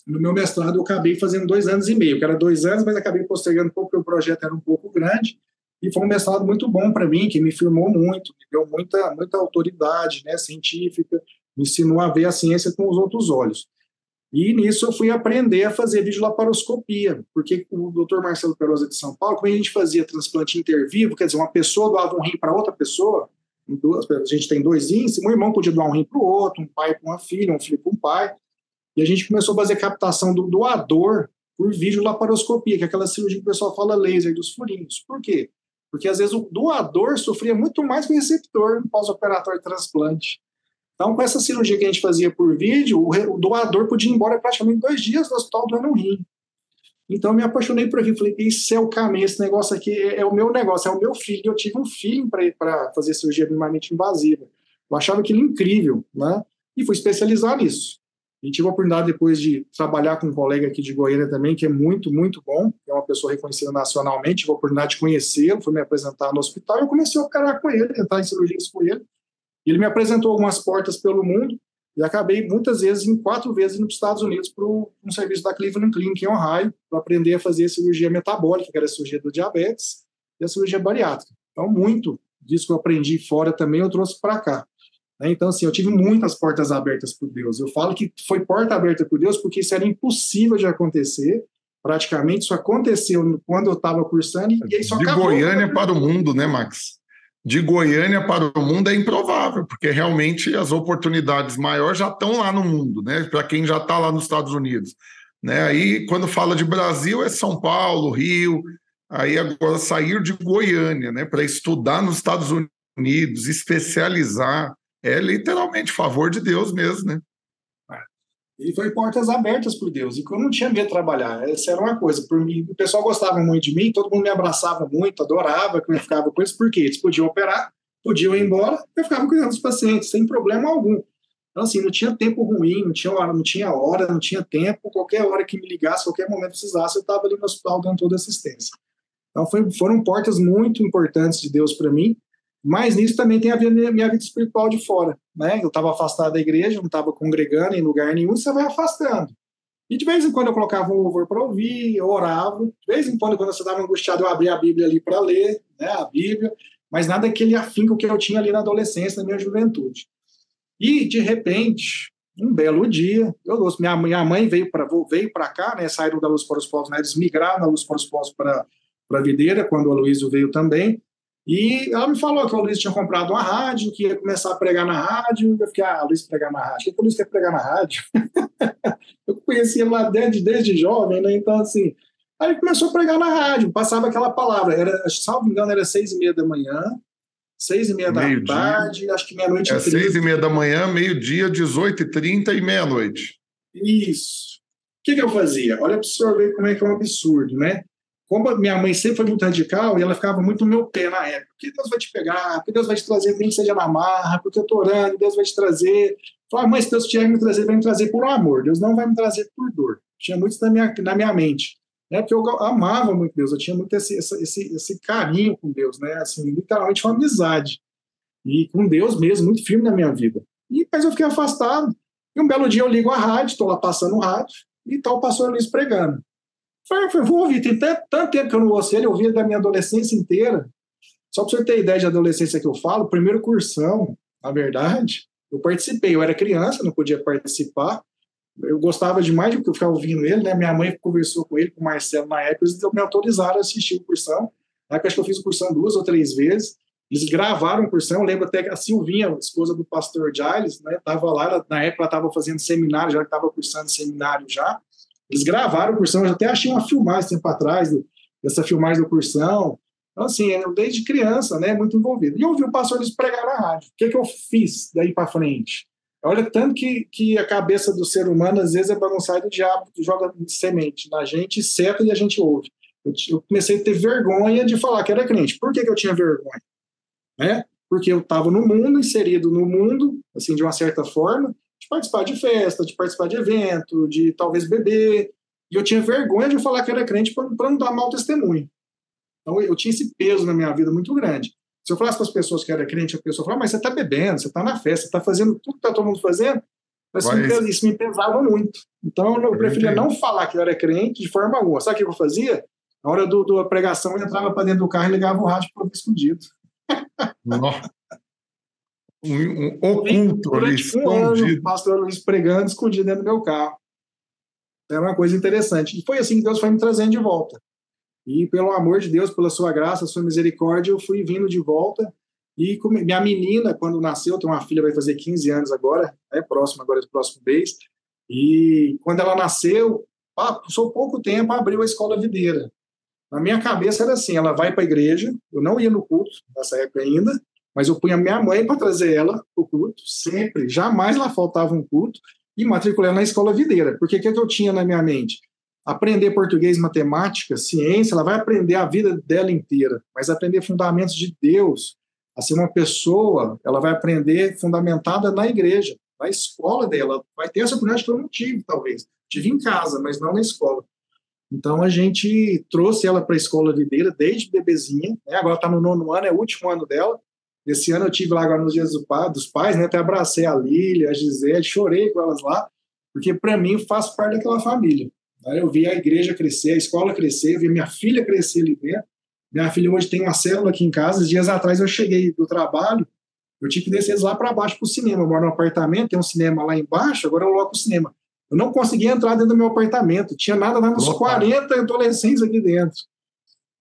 No meu mestrado, eu acabei fazendo dois anos e meio, que era dois anos, mas acabei postergando porque o projeto era um pouco grande, e foi um mestrado muito bom para mim, que me firmou muito, me deu muita, muita autoridade né, científica, me ensinou a ver a ciência com os outros olhos. E nisso eu fui aprender a fazer videolaparoscopia, porque o Dr. Marcelo Perosa de São Paulo, como a gente fazia transplante intervivo, quer dizer, uma pessoa doava um rim para outra pessoa, a gente tem dois rins, um irmão podia doar um rim para o outro, um pai para uma filha, um filho para um pai, e a gente começou a fazer captação do doador por videolaparoscopia, que é aquela cirurgia que o pessoal fala laser dos furinhos. Por quê? Porque às vezes o doador sofria muito mais que o receptor no pós-operatório transplante. Então, com essa cirurgia que a gente fazia por vídeo, o, doador podia ir embora praticamente dois dias do hospital doando um rim. Então, eu me apaixonei por aquilo. Falei, isso é o caminho, esse negócio aqui é, é o meu negócio, é o meu filho. Eu tive um filho para fazer cirurgia minimamente invasiva. Eu achava aquilo incrível, né? E fui especializar nisso. E tive a oportunidade depois de trabalhar com um colega aqui de Goiânia também, que é muito, muito bom, é uma pessoa reconhecida nacionalmente. Tive a oportunidade de conhecê-lo, foi me apresentar no hospital e eu comecei a operar com ele, entrar em cirurgias com ele. Ele me apresentou algumas portas pelo mundo e acabei muitas vezes, em quatro vezes, indo para os Estados Unidos para um serviço da Cleveland Clinic em Ohio, para aprender a fazer cirurgia metabólica, que era a cirurgia do diabetes, e a cirurgia bariátrica. Então, muito disso que eu aprendi fora também, eu trouxe para cá. Né? Então, assim, eu tive muitas portas abertas por Deus. Eu falo que foi porta aberta por Deus porque isso era impossível de acontecer. Praticamente, isso aconteceu quando eu estava cursando e aí só De acabou. Goiânia para o mundo, né, Max? de Goiânia para o mundo é improvável, porque realmente as oportunidades maiores já estão lá no mundo, né? Para quem já está lá nos Estados Unidos. Né? Aí, quando fala de Brasil, é São Paulo, Rio. Aí agora sair de Goiânia, né? Para estudar nos Estados Unidos, especializar, é literalmente favor de Deus mesmo, né? E foi portas abertas por Deus. E eu não tinha medo de trabalhar. Essa era uma coisa. Por mim, o pessoal gostava muito de mim, todo mundo me abraçava muito, adorava que eu ficava com eles, porque eles podiam operar, podiam ir embora, eu ficava cuidando dos pacientes, sem problema algum. Então, assim, não tinha tempo ruim, não tinha hora, não tinha hora, não tinha tempo. Qualquer hora que me ligasse, qualquer momento precisasse, eu estava ali no hospital dando toda assistência. Então, foi, foram portas muito importantes de Deus para mim. Mas nisso também tem a ver minha, minha vida espiritual de fora, né? Eu estava afastado da igreja, não estava congregando em lugar nenhum, você vai afastando. E de vez em quando eu colocava um louvor para ouvir, eu orava. De vez em quando, quando você estava angustiado, eu abria a Bíblia ali para ler, né? A Bíblia. Mas nada aquele afinco que eu tinha ali na adolescência, na minha juventude. E, de repente, um belo dia, eu minha, minha mãe veio para veio para cá, né? Saíram da Luz para os Povos, né? Eles migraram da Luz para os Povos para a Videira, quando o Aloysio veio também. E ela me falou que o Luiz tinha comprado uma rádio, que ia começar a pregar na rádio. Eu fiquei, ah, Luiz pregar na rádio. O que o Luiz quer pregar na rádio? eu conhecia lá desde, desde jovem, né? Então, assim, aí ele começou a pregar na rádio, passava aquela palavra. Era, salvo engano, era seis e meia da manhã, seis e meia da meio tarde, dia. acho que meia-noite. É seis e meia da manhã, meio-dia, dezoito e trinta e meia-noite. Isso. O que, que eu fazia? Olha para o senhor ver como é que é um absurdo, né? Como minha mãe sempre foi muito radical, e ela ficava muito no meu pé na época. Porque Deus vai te pegar, porque Deus vai te trazer, nem que seja na marra, porque eu tô orando, Deus vai te trazer. Falei, mãe, se Deus tiver me trazer, vai me trazer por amor. Deus não vai me trazer por dor. Tinha muito isso na minha, na minha mente. Né? Porque eu amava muito Deus, eu tinha muito esse, esse, esse carinho com Deus, né? Assim, literalmente uma amizade. E com Deus mesmo, muito firme na minha vida. E depois eu fiquei afastado. E um belo dia eu ligo a rádio, estou lá passando o rádio, e tal, tá o pastor Luiz pregando. Falei, falei, vou ouvir, tem tanto, tempo que eu não ouço ele, eu ouvi da minha adolescência inteira. Só para você ter ideia de adolescência que eu falo, primeiro cursão, na verdade, eu participei. Eu era criança, não podia participar. Eu gostava demais de ficar ouvindo ele, né? Minha mãe conversou com ele, com o Marcelo na época, eles me autorizaram a assistir o cursão. Na época, acho que eu fiz o cursão duas ou três vezes. Eles gravaram o cursão. Eu lembro até que a Silvinha, esposa do pastor Giles, né? Tava lá, na época ela estava fazendo seminário, já estava cursando seminário já. Eles gravaram o Cursão, eu até achei uma filmagem tempo atrás, dessa filmagem do Cursão. Então, assim, eu desde criança, né, muito envolvido. E ouvi o pastor eles pregar na rádio. O que, que eu fiz daí para frente? Olha, tanto que, que a cabeça do ser humano, às vezes, é bagunçada e o diabo joga semente na gente, seta e a gente ouve. Eu, eu, comecei a ter vergonha de falar que era crente. Por que, que eu tinha vergonha? Né? Porque eu estava no mundo, inserido no mundo, assim, de uma certa forma, participar de festa, de participar de evento, de talvez beber, e eu tinha vergonha de falar que era crente para não dar mau testemunho. Então, eu tinha esse peso na minha vida muito grande. Se eu falasse para as pessoas que era crente, a pessoa falava, mas você está bebendo, você está na festa, você está fazendo tudo que está todo mundo fazendo. Mas isso me pesava muito. Então eu preferia não falar que eu era crente de forma alguma. Sabe o que eu fazia? Na hora do, da pregação, eu entrava para dentro do carro e ligava o rádio para ouvir escondido. Um, um oculto ali, escondido. Um pastor Luiz pregando escondido dentro do meu carro. Era uma coisa interessante. E foi assim que Deus foi me trazendo de volta. E pelo amor de Deus, pela sua graça, sua misericórdia, eu fui vindo de volta. E minha menina, quando nasceu, tem uma filha, vai fazer 15 anos agora, é próximo agora do próximo mês. E quando ela nasceu, passou pouco tempo, abriu a escola videira. Na minha cabeça era assim: ela vai para a igreja, eu não ia no culto nessa época ainda, mas eu punha minha mãe para trazer ela para o culto, sempre, jamais lá faltava um culto, e matriculei na escola videira. Porque o que, é que eu tinha na minha mente? aprender português, matemática, ciência, ela vai aprender a vida dela inteira, mas aprender fundamentos de Deus, a ser uma pessoa, ela vai aprender fundamentada na igreja, na escola dela, vai ter essa oportunidade que eu não tive, talvez. Tive em casa, mas não na escola. Então a gente trouxe ela para a escola videira desde bebezinha, né? agora está no nono ano, é o último ano dela. Esse ano eu tive lá agora nos dias do pai, dos pais, né? até abracei a Lília, a Gisele, chorei com elas lá, porque para mim faz parte daquela família. Eu vi a igreja crescer, a escola crescer, vi minha filha crescer ali dentro. Minha filha hoje tem uma célula aqui em casa. Dias atrás eu cheguei do trabalho, eu tive que descer lá para baixo para o cinema. Eu moro no apartamento, tem um cinema lá embaixo, agora eu logo o cinema. Eu não conseguia entrar dentro do meu apartamento, tinha nada, nada uns 40 adolescentes aqui dentro.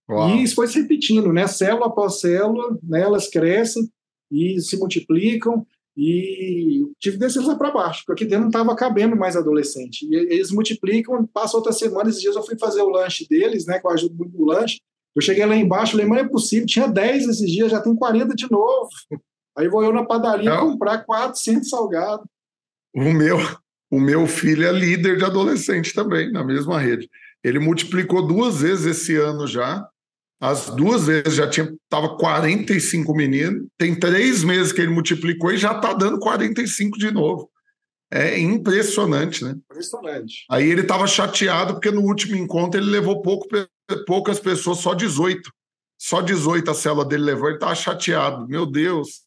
Uau. E isso foi se repetindo, né? Célula após célula, né? elas crescem e se multiplicam. E tive que descer lá para baixo, porque aqui dentro não estava cabendo mais adolescente. E eles multiplicam, passa outra semana, esses dias eu fui fazer o lanche deles, né, que eu ajudo muito no lanche. Eu cheguei lá embaixo, falei, mas é possível, tinha 10 esses dias, já tem 40 de novo. Aí vou eu na padaria não. comprar 400 salgados. O meu, o meu filho é líder de adolescente também, na mesma rede. Ele multiplicou duas vezes esse ano já, as duas vezes já tinha tava 45 meninos. Tem três meses que ele multiplicou e já está dando 45 de novo. É impressionante, né? Impressionante. Aí ele estava chateado porque no último encontro ele levou pouco, poucas pessoas, só 18. Só 18 a célula dele levou, ele estava chateado. Meu Deus.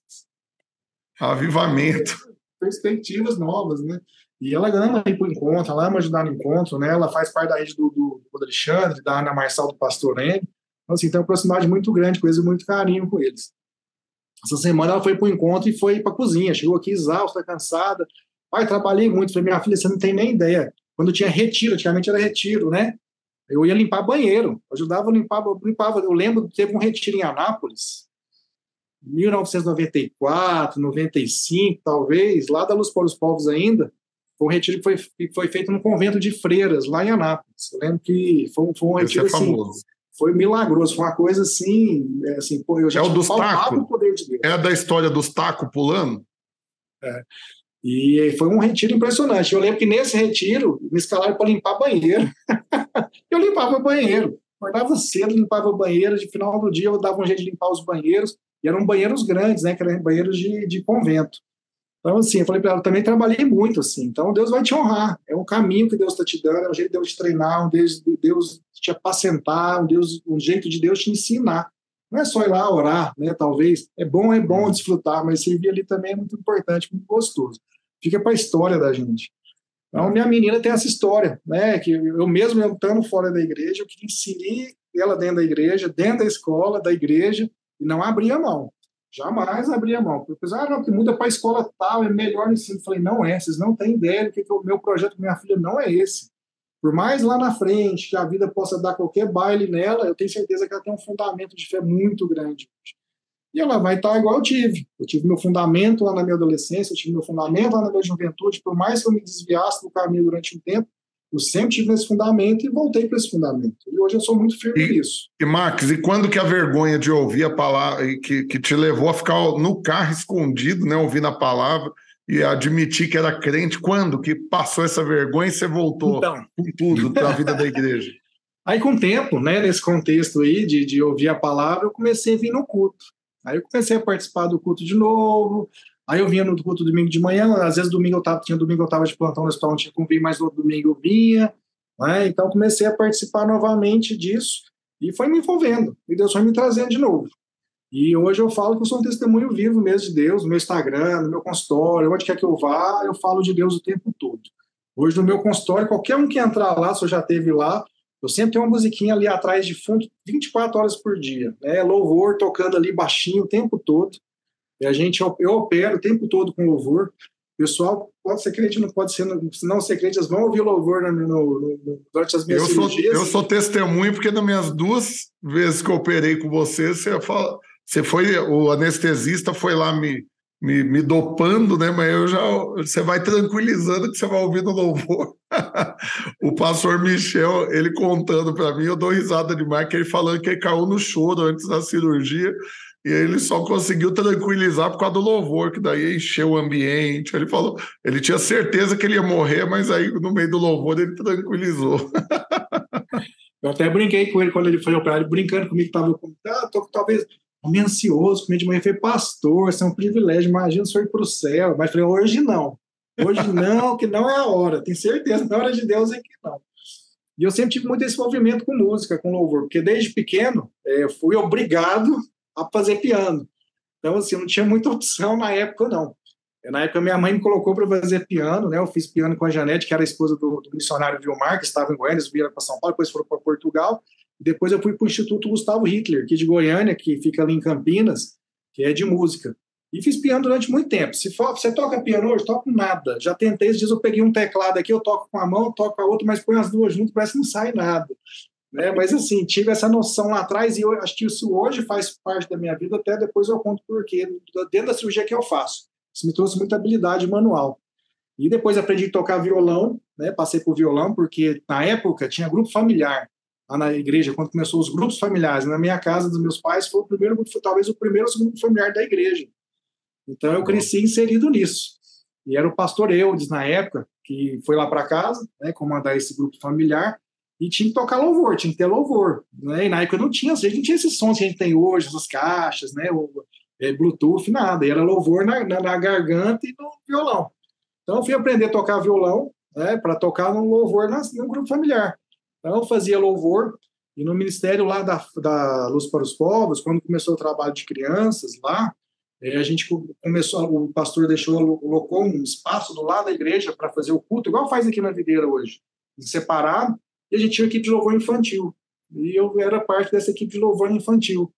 Avivamento. Perspectivas novas, né? E ela ama ir para o encontro, ela ama ajudar no encontro, né? Ela faz parte da rede do, do, do Alexandre, da Ana Marçal, do Pastor N. Então, assim, tem uma proximidade muito grande com eles e muito carinho com eles. Essa semana ela foi para o encontro e foi para a cozinha. Chegou aqui exausta, cansada. Pai, trabalhei muito. Falei, minha filha, você não tem nem ideia. Quando tinha retiro, antigamente era retiro, né? Eu ia limpar banheiro, ajudava a limpar, eu limpava. Eu lembro, teve um retiro em Anápolis, 1994, 95, talvez, lá da Luz para os Povos ainda. Foi um retiro que foi, foi feito no convento de freiras, lá em Anápolis. Eu lembro que foi, foi um retiro é assim, foi milagroso, foi uma coisa assim, é, assim pô, eu já é o dos tacos? o poder de Deus. É da história dos tacos pulando? É. E foi um retiro impressionante. Eu lembro que nesse retiro me escalaram para limpar banheiro. eu limpava banheiro. Acordava cedo, limpava banheiro. De final do dia eu dava um jeito de limpar os banheiros. E eram banheiros grandes, né? Que eram banheiros de, de convento. Então, assim, eu falei para ela, também trabalhei muito, assim. Então, Deus vai te honrar. É um caminho que Deus está te dando, é um jeito de Deus te treinar, um Deus, Deus te apacentar, um, Deus, um jeito de Deus te ensinar. Não é só ir lá orar, né? Talvez. É bom, é bom desfrutar, mas servir ali também é muito importante, muito gostoso. Fica para a história da gente. Então, minha menina tem essa história, né? Que eu mesmo estando fora da igreja, eu queria inserir ela dentro da igreja, dentro da escola, da igreja, e não abria mão. Jamais abria mão. Porque, ah, não, que muda para a escola tal, é melhor ensino. Eu falei, não é, vocês não têm ideia do que, que o meu projeto com minha filha não é esse. Por mais lá na frente que a vida possa dar qualquer baile nela, eu tenho certeza que ela tem um fundamento de fé muito grande. E ela vai estar igual eu tive. Eu tive meu fundamento lá na minha adolescência, eu tive meu fundamento lá na minha juventude. Por mais que eu me desviasse do caminho durante um tempo, Eu sempre tive esse fundamento e voltei para esse fundamento. E hoje eu sou muito firme e, nisso. E, Max, e quando que a vergonha de ouvir a palavra, que, que te levou a ficar no carro escondido, né, ouvindo a palavra e admitir que era crente, quando que passou essa vergonha e você voltou então. com tudo para a vida da igreja? Aí, com o tempo, né, nesse contexto aí de, de ouvir a palavra, eu comecei a vir no culto. Aí eu comecei a participar do culto de novo. Aí eu vinha no culto domingo de manhã, às vezes domingo eu tava, tinha domingo eu estava de plantão no hospital, não tinha como vir, mas no domingo eu vinha. Né? Então comecei a participar novamente disso e foi me envolvendo. E Deus foi me trazendo de novo. E hoje eu falo que eu sou um testemunho vivo mesmo de Deus, no meu Instagram, no meu consultório, onde quer que eu vá, eu falo de Deus o tempo todo. Hoje no meu consultório, qualquer um que entrar lá, se eu já teve lá, eu sempre tenho uma musiquinha ali atrás de fundo, 24 horas por dia, né? Louvor tocando ali baixinho o tempo todo. E a gente, eu opero o tempo todo com louvor. Pessoal, pode ser crente, não pode ser, se não ser crente, eles vão ouvir louvor no, no, no, durante as minhas eu cirurgias. Sou, eu sou testemunho, porque nas minhas duas vezes que eu operei com você, você, fala, você foi, o anestesista foi lá me, me, me, dopando, né? Mas eu já você vai tranquilizando que você vai ouvindo louvor. o pastor Michel, ele contando para mim, eu dou risada demais, que ele falando que ele caiu no choro antes da cirurgia. E ele só conseguiu tranquilizar por causa do louvor, que daí encheu o ambiente. Ele falou, ele tinha certeza que ele ia morrer, mas aí no meio do louvor ele tranquilizou. Eu até brinquei com ele quando ele foi operado, brincando comigo, estava ah, talvez meio ansioso, comer de manhã, falei, pastor, isso é um privilégio, imagina o senhor ir para o céu. Mas falei, hoje não. Hoje não, que não é a hora. Tenho certeza, na hora de Deus é que não. E eu sempre tive muito esse movimento com música, com louvor, porque desde pequeno é, eu fui obrigado a fazer piano. Então, assim, não tinha muita opção na época, não. Na época, minha mãe me colocou para fazer piano, né? Eu fiz piano com a Janete, que era a esposa do, do missionário Vilmar, que estava em Goiânia, vieram para São Paulo, depois foram para Portugal. Depois eu fui para o Instituto Gustavo Hitler, aqui de Goiânia, que fica ali em Campinas, que é de música. E fiz piano durante muito tempo. Se for, você toca piano hoje, toco nada. Já tentei, esses dias eu peguei um teclado aqui, eu toco com a mão, toco com a outra, mas põe as duas juntas, parece que não sai nada. Né? Mas assim, tive essa noção lá atrás e eu acho que isso hoje faz parte da minha vida, até depois eu conto por quê, dentro da cirurgia que eu faço. Isso me trouxe muita habilidade manual. E depois aprendi a tocar violão, né? passei por violão, porque na época tinha grupo familiar lá na igreja, quando começou os grupos familiares. Na minha casa dos meus pais foi o primeiro grupo, talvez o primeiro ou segundo familiar da igreja. Então eu cresci inserido nisso. E era o pastor Eudes, na época, que foi lá para casa, né, comandar esse grupo familiar, e tinha que tocar louvor, tinha que ter louvor. Né? E na época não tinha, a gente não tinha esses sons que a gente tem hoje, essas caixas, né, o, é, Bluetooth, nada. E era louvor na, na, na, garganta e no violão. Então eu fui aprender a tocar violão, né, para tocar no louvor na, no grupo familiar. Então, eu fazia louvor, e no ministério lá da, da Luz para os Povos, quando começou o trabalho de crianças lá, eh, a gente começou, o pastor deixou, colocou um espaço do lado da igreja para fazer o culto, igual faz aqui na videira hoje, separado, e a gente tinha uma equipe de louvor infantil. E eu era parte dessa equipe de louvor infantil.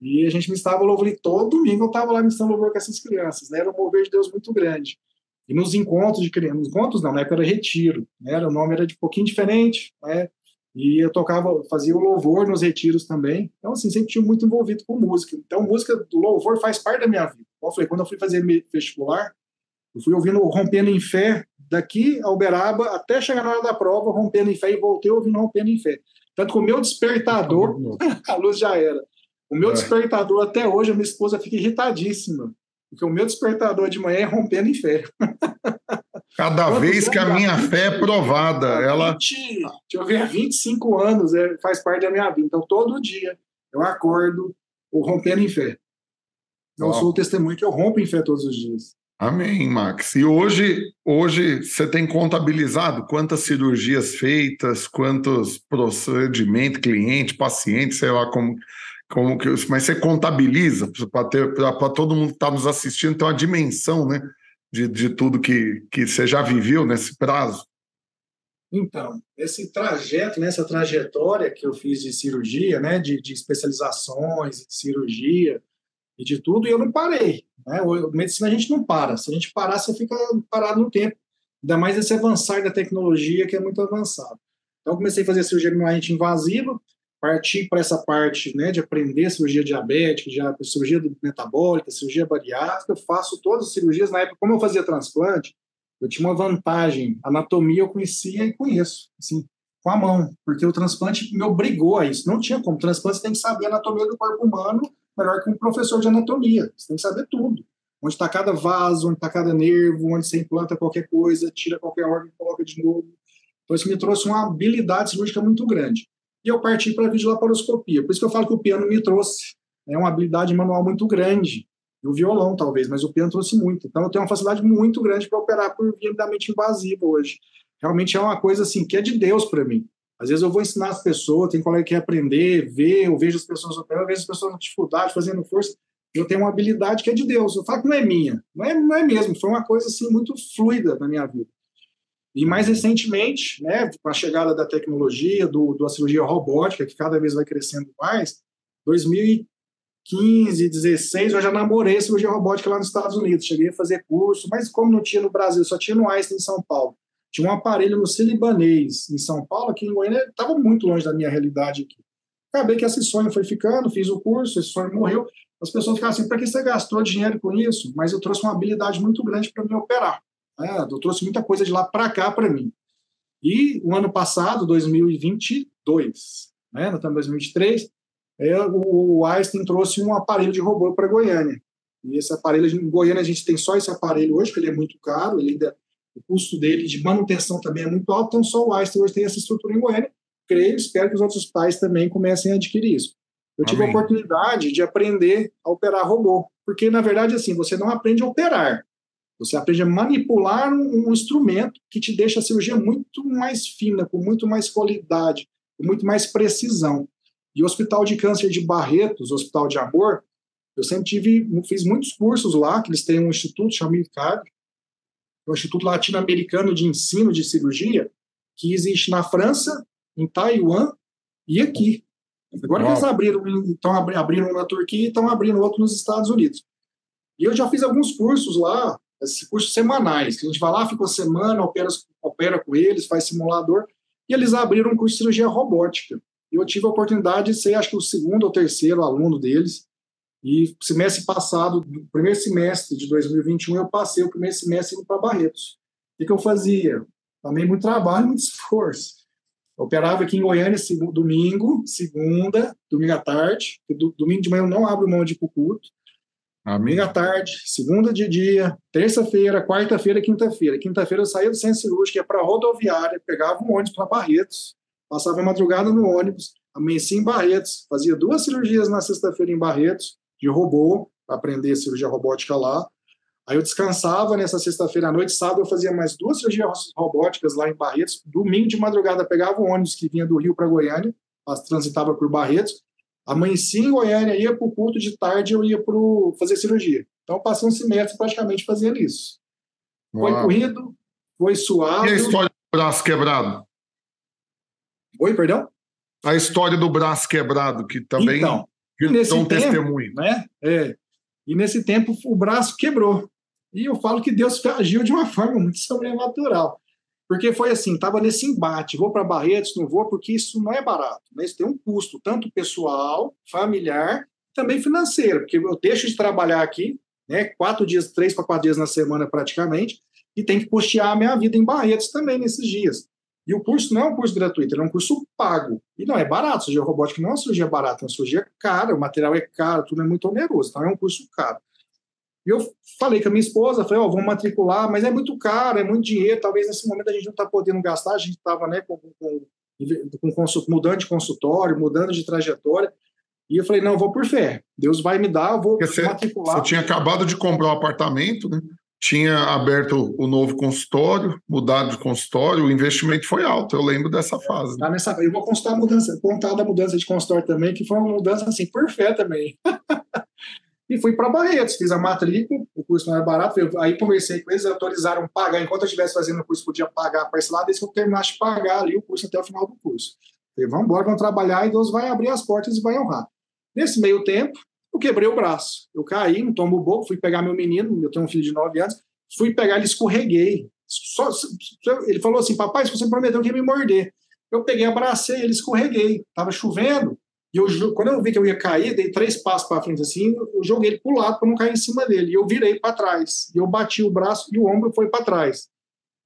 E a gente me estava louvor, e todo domingo eu estava lá ministrando louvor com essas crianças, né? Era um mover de Deus muito grande. E nos encontros de crianças, nos encontros não, na época era retiro, né? o nome era de um pouquinho diferente, né? E eu tocava, fazia o louvor nos retiros também. Então, assim, sempre tinha muito envolvido com música. Então, música do louvor faz parte da minha vida. Eu falei, quando eu fui fazer vestibular, eu fui ouvindo Rompendo em Fé, daqui a Uberaba, até chegar na hora da prova, Rompendo em Fé, e voltei ouvindo Rompendo em Fé. Tanto que o meu despertador, a luz já era. O meu é. despertador, até hoje, a minha esposa fica irritadíssima, porque o meu despertador de manhã é Rompendo em Fé. Cada vez que a minha fé é provada, ela. 20, deixa eu ver, há 25 anos é, faz parte da minha vida. Então, todo dia eu acordo ou rompendo em fé. Eu sou o testemunho que eu rompo em fé todos os dias. Amém, Max. E hoje, hoje você tem contabilizado quantas cirurgias feitas, quantos procedimentos, cliente, paciente, sei lá como, como que. Mas você contabiliza para todo mundo que está nos assistindo ter uma dimensão, né? de, de tudo que, que você já viveu nesse prazo? Então, esse trajeto, nessa né, trajetória que eu fiz de cirurgia, né, de, de especializações, de cirurgia e de tudo, eu não parei. Né? O, medicina a gente não para. Se a gente parar, você fica parado no tempo. Ainda mais esse avançar da tecnologia que é muito avançado. Então, comecei a fazer cirurgia minimamente invasiva, partir para essa parte né, de aprender cirurgia diabética, já, cirurgia metabólica, cirurgia bariátrica, faço todas as cirurgias. Na época, como eu fazia transplante, eu tinha uma vantagem. Anatomia eu conhecia e conheço, assim, com a mão, porque o transplante me obrigou a isso. Não tinha como. Transplante você tem que saber a anatomia do corpo humano melhor que um professor de anatomia. Você tem que saber tudo. Onde está cada vaso, onde está cada nervo, onde você implanta qualquer coisa, tira qualquer órgão e coloca de novo. Então, isso me trouxe uma habilidade cirúrgica muito grande. E eu parti para a videolaparoscopia. Por isso que eu falo que o piano me trouxe é uma habilidade manual muito grande. E o violão, talvez, mas o piano trouxe muito. Então, eu tenho uma facilidade muito grande para operar por via da mente invasiva hoje. Realmente é uma coisa assim que é de Deus para mim. Às vezes eu vou ensinar as pessoas, tem colega que quer aprender, ver, eu vejo as pessoas operando, eu vejo as pessoas com dificuldade, fazendo força. Eu tenho uma habilidade que é de Deus. Eu falo que não é minha. Não é, não é mesmo. Foi uma coisa assim muito fluida na minha vida. E mais recentemente, né, com a chegada da tecnologia, do, da cirurgia robótica, que cada vez vai crescendo mais, 2015, 16, eu já namorei cirurgia robótica lá nos Estados Unidos. Cheguei a fazer curso, mas como não tinha no Brasil, só tinha no Einstein em São Paulo. Tinha um aparelho no Cilibanês, em São Paulo, aqui em Goiânia, estava muito longe da minha realidade aqui. Acabei que esse sonho foi ficando, fiz o curso, esse sonho morreu. As pessoas ficavam assim, para que você gastou dinheiro com isso? Mas eu trouxe uma habilidade muito grande para me operar. Né? Eu trouxe muita coisa de lá para cá para mim. E o ano passado, 2022, né? nós estamos em 2023, é, o Einstein trouxe um aparelho de robô para Goiânia. E esse aparelho, em Goiânia, a gente tem só esse aparelho hoje, que ele é muito caro, ele ainda, o custo dele de manutenção também é muito alto, então só o Einstein hoje tem essa estrutura em Goiânia. Creio, espero que os outros pais também comecem a adquirir isso. Eu tive Amém. a oportunidade de aprender a operar robô, porque, na verdade, assim, você não aprende a operar, você aprende a manipular um, um, instrumento que te deixa a cirurgia muito mais fina, com muito mais qualidade, com muito mais precisão. E o Hospital de Câncer de Barretos, o Hospital de Amor, eu sempre tive, fiz muitos cursos lá, que eles têm um instituto chamado ICAD, é o Instituto Latino-Americano de Ensino de Cirurgia, que existe na França, em Taiwan e aqui. Agora Uau. eles abriram, estão abrindo na Turquia e estão abrindo outro nos Estados Unidos. E eu já fiz alguns cursos lá, esses cursos semanais, que a gente vai lá, fica uma semana, opera, opera com eles, faz simulador, e eles abriram um curso de cirurgia robótica. E eu tive a oportunidade de ser, acho que o segundo ou terceiro aluno deles, e semestre passado, primeiro semestre de 2021, eu passei o primeiro semestre indo para Barretos. O que, eu fazia? Também muito trabalho, muito esforço. Eu operava aqui em Goiânia segundo, domingo, segunda, domingo à tarde. Domingo de manhã eu não abro mão de ir para o culto. Domingo à tarde, segunda de dia, terça-feira, quarta-feira, quinta-feira. Quinta-feira eu saía do centro cirúrgico, ia para a rodoviária, pegava um ônibus para Barretos, passava a madrugada no ônibus, amanhecia em Barretos, fazia duas cirurgias na sexta-feira em Barretos, de robô, para aprender cirurgia robótica lá. Aí eu descansava nessa sexta-feira à noite, sábado eu fazia mais duas cirurgias robóticas lá em Barretos. Domingo de madrugada pegava o ônibus que vinha do Rio para Goiânia, transitava por Barretos, Amanhecia em Goiânia, ia para o culto de tarde, eu ia para fazer cirurgia. Então, passei um semestre praticamente fazendo isso. Foi Uau. corrido, foi suado. E a história do braço quebrado? Oi, perdão? A história do braço quebrado, que também então, que nesse um tempo, testemunho. Né? É, e nesse tempo o braço quebrou. E eu falo que Deus agiu de uma forma muito sobrenatural. Porque foi assim, estava nesse embate, vou para Barretos, não vou, porque isso não é barato. Né? Isso tem um custo, tanto pessoal, familiar, também financeiro, porque eu deixo de trabalhar aqui, né, quatro dias, três para quatro dias na semana praticamente, e tem que custear a minha vida em Barretos também nesses dias. E o curso não é um curso gratuito, ele é um curso pago. E não é barato, cirurgia robótica não é uma cirurgia barata, é uma cirurgia cara, o material é caro, tudo é muito oneroso, então é um curso caro. E eu falei com a minha esposa, falei, ó, oh, vamos matricular, mas é muito caro, é muito dinheiro, talvez nesse momento a gente não está podendo gastar, a gente estava né, com, com, com, mudando de consultório, mudando de trajetória, e eu falei, não, eu vou por fé, Deus vai me dar, eu vou matricular. Você tinha acabado de comprar um apartamento, né? Tinha aberto o novo consultório, mudado de consultório, o investimento foi alto, eu lembro dessa fase. Tá nessa, eu vou contar, mudança, contar da mudança de consultório também, que foi uma mudança assim, fé também. e fui para Barretos, fiz a matrícula, o curso não era barato, eu, aí conversei com eles, autorizaram pagar, enquanto eu estivesse fazendo o curso, podia pagar parcelado, desde que eu terminasse de pagar ali o curso até o final do curso. Falei, vamos embora, vamos trabalhar e Deus vai abrir as portas e vai honrar. Nesse meio tempo, eu quebrei o braço, eu caí, um tombo bobo, fui pegar meu menino, eu tenho um filho de 9 anos, fui pegar, ele escorreguei. Só, ele falou assim, papai, você prometeu que ia me morder. Eu peguei, abracei, ele escorreguei, estava chovendo, e eu, quando eu vi que eu ia cair, dei três passos para frente assim, eu joguei ele para o lado para não cair em cima dele. E eu virei para trás. E eu bati o braço e o ombro foi para trás.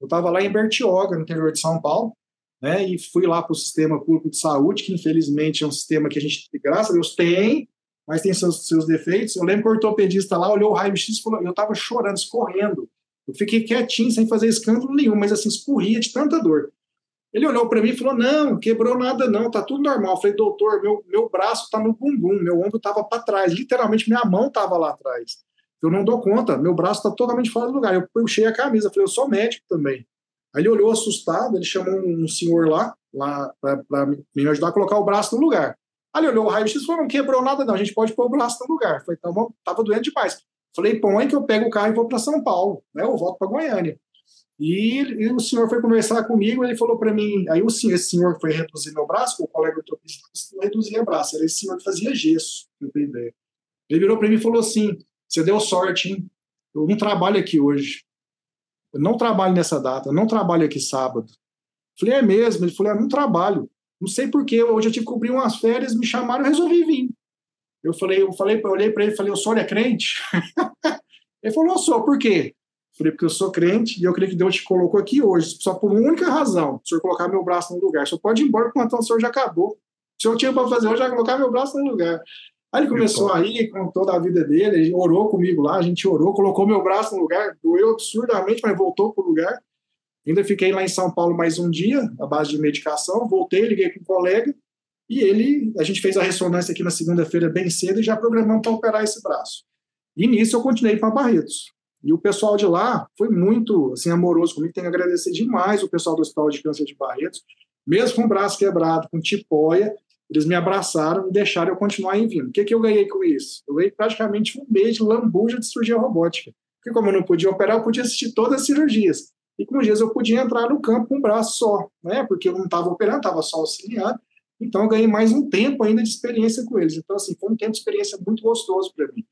Eu estava lá em Bertioga, no interior de São Paulo, né? E fui lá para o sistema público de saúde, que infelizmente é um sistema que a gente, graças a Deus, tem, mas tem seus, seus defeitos. Eu lembro que o ortopedista lá olhou o raio-x e falou: eu estava chorando, escorrendo. Eu fiquei quietinho, sem fazer escândalo nenhum, mas assim, escorria de tanta dor. Ele olhou para mim e falou: Não, quebrou nada, não, tá tudo normal. Eu falei: Doutor, meu, meu braço tá no bumbum, meu ombro tava para trás, literalmente minha mão tava lá atrás. Eu não dou conta, meu braço tá totalmente fora do lugar. Eu puxei a camisa, falei: Eu sou médico também. Aí ele olhou assustado, ele chamou um senhor lá, lá para me ajudar a colocar o braço no lugar. Ele olhou o raio-x falou: Não quebrou nada, não, a gente pode pôr o braço no lugar. Falei: Então, tava doendo demais. Falei: Põe que eu pego o carro e vou para São Paulo, né? Eu volto para Goiânia. E, e, o senhor foi conversar comigo, ele falou para mim, aí o senhor, esse senhor foi reduzir meu braço, o colega ortopedista não reduzia braço, era esse senhor que fazia gesso, eu tenho ideia. Ele virou para mim e falou assim, você deu sorte, hein? Eu não trabalho aqui hoje. Eu não trabalho nessa data, eu não trabalho aqui sábado. Falei, é mesmo? Ele falou, eu não trabalho. Não sei porquê, hoje eu tive que cobrir umas férias, me chamaram, eu resolvi vir. Eu falei, eu falei, eu olhei para ele e falei, o senhor é crente? ele falou, eu sou, por quê? Falei, porque eu sou crente e eu creio que Deus te colocou aqui hoje, só por uma única razão: o senhor colocar meu braço no lugar. O senhor pode ir embora, porque o senhor já acabou. O senhor tinha para fazer hoje, já colocar meu braço no lugar. Aí ele começou a com toda a vida dele, ele orou comigo lá, a gente orou, colocou meu braço no lugar, doeu absurdamente, mas voltou para o lugar. Ainda fiquei lá em São Paulo mais um dia, à base de medicação, voltei, liguei com um colega, e ele, a gente fez a ressonância aqui na segunda-feira bem cedo e já programamos para operar esse braço. E nisso eu continuei para Barretos. E o pessoal de lá foi muito assim, amoroso comigo. Tenho que agradecer demais o pessoal do Hospital de Câncer de Barretos. Mesmo com o braço quebrado, com tipóia, eles me abraçaram e deixaram eu continuar em vindo. O que, que eu ganhei com isso? Eu ganhei praticamente um mês de lambuja de cirurgia robótica. Porque como eu não podia operar, eu podia assistir todas as cirurgias. E com dias eu podia entrar no campo com um braço só, né? Porque eu não estava operando, estava só auxiliando. Então eu ganhei mais um tempo ainda de experiência com eles. Então, assim, foi um tempo de experiência muito gostoso para mim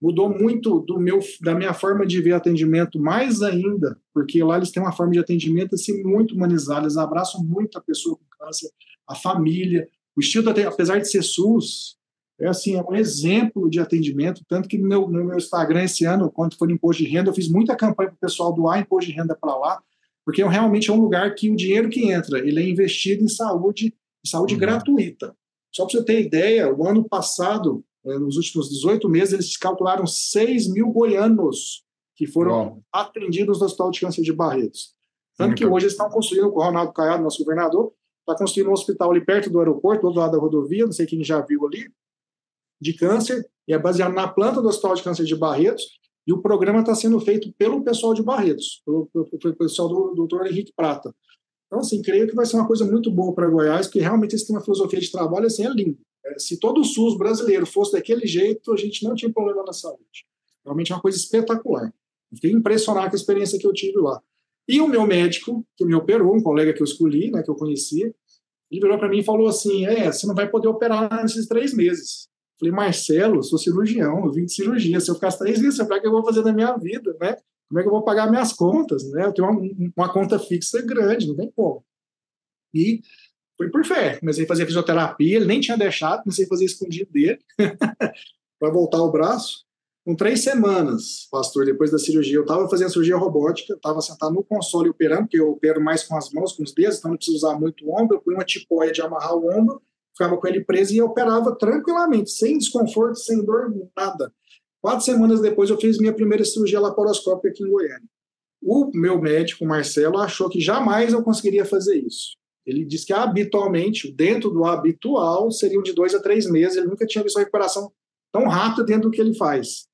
mudou muito do meu da minha forma de ver atendimento mais ainda, porque lá eles têm uma forma de atendimento assim muito humanizada, eles abraçam muito a pessoa com câncer, a família, o estilo apesar de ser SUS, é assim, é um exemplo de atendimento, tanto que no meu, no meu Instagram esse ano, quando foi no imposto de renda, eu fiz muita campanha para o pessoal doar imposto de renda para lá, porque realmente é um lugar que o dinheiro que entra, ele é investido em saúde, em saúde uhum. gratuita. Só para você ter ideia, o ano passado, eh, nos últimos 18 meses, eles calcularam 6 mil goianos que foram atendidos no Hospital de Câncer de Barretos. Tanto que hoje eles estão construindo, o Ronaldo Caiado, nosso governador, está construindo um hospital ali perto do aeroporto, do outro lado da rodovia, não sei quem já viu ali, de câncer, e é baseado na planta do Hospital de Câncer de Barretos, e o programa está sendo feito pelo pessoal de Barretos, pelo, pelo, pessoal do, do Dr. Henrique Prata. Então, assim, creio que vai ser uma coisa muito boa para Goiás, porque realmente eles têm uma filosofia de trabalho, assim, é lindo. É, se todo o SUS brasileiro fosse daquele jeito, a gente não tinha problema na saúde. Realmente é uma coisa espetacular. Fiquei impressionado com a experiência que eu tive lá. E o meu médico, que me operou, um colega que eu escolhi, né, que eu conhecia, ele virou para mim e falou assim: É, você não vai poder operar nesses três meses. Falei, Marcelo, sou cirurgião, eu vim de cirurgia. Se eu ficar três meses, o que eu vou fazer na minha vida, né? Como é que eu vou pagar minhas contas, né? Eu tenho uma, uma conta fixa grande, não tem como. E foi por fé. Comecei a fazer fisioterapia, ele nem tinha deixado, comecei a fazer escondido dele para voltar o braço. Com três semanas, pastor, depois da cirurgia, eu estava fazendo cirurgia robótica, estava sentado no console operando, porque eu opero mais com as mãos, com os dedos, então não preciso usar muito o ombro. Eu punha uma tipóia de amarrar o ombro, ficava com ele preso e operava tranquilamente, sem desconforto, sem dor, nada. Quatro semanas depois, eu fiz minha primeira cirurgia laparoscópica aqui em Goiânia. O meu médico, Marcelo, achou que jamais eu conseguiria fazer isso. Ele diz que habitualmente, dentro do habitual, seriam de dois a três meses. Ele nunca tinha visto uma recuperação tão rápida dentro do que ele faz.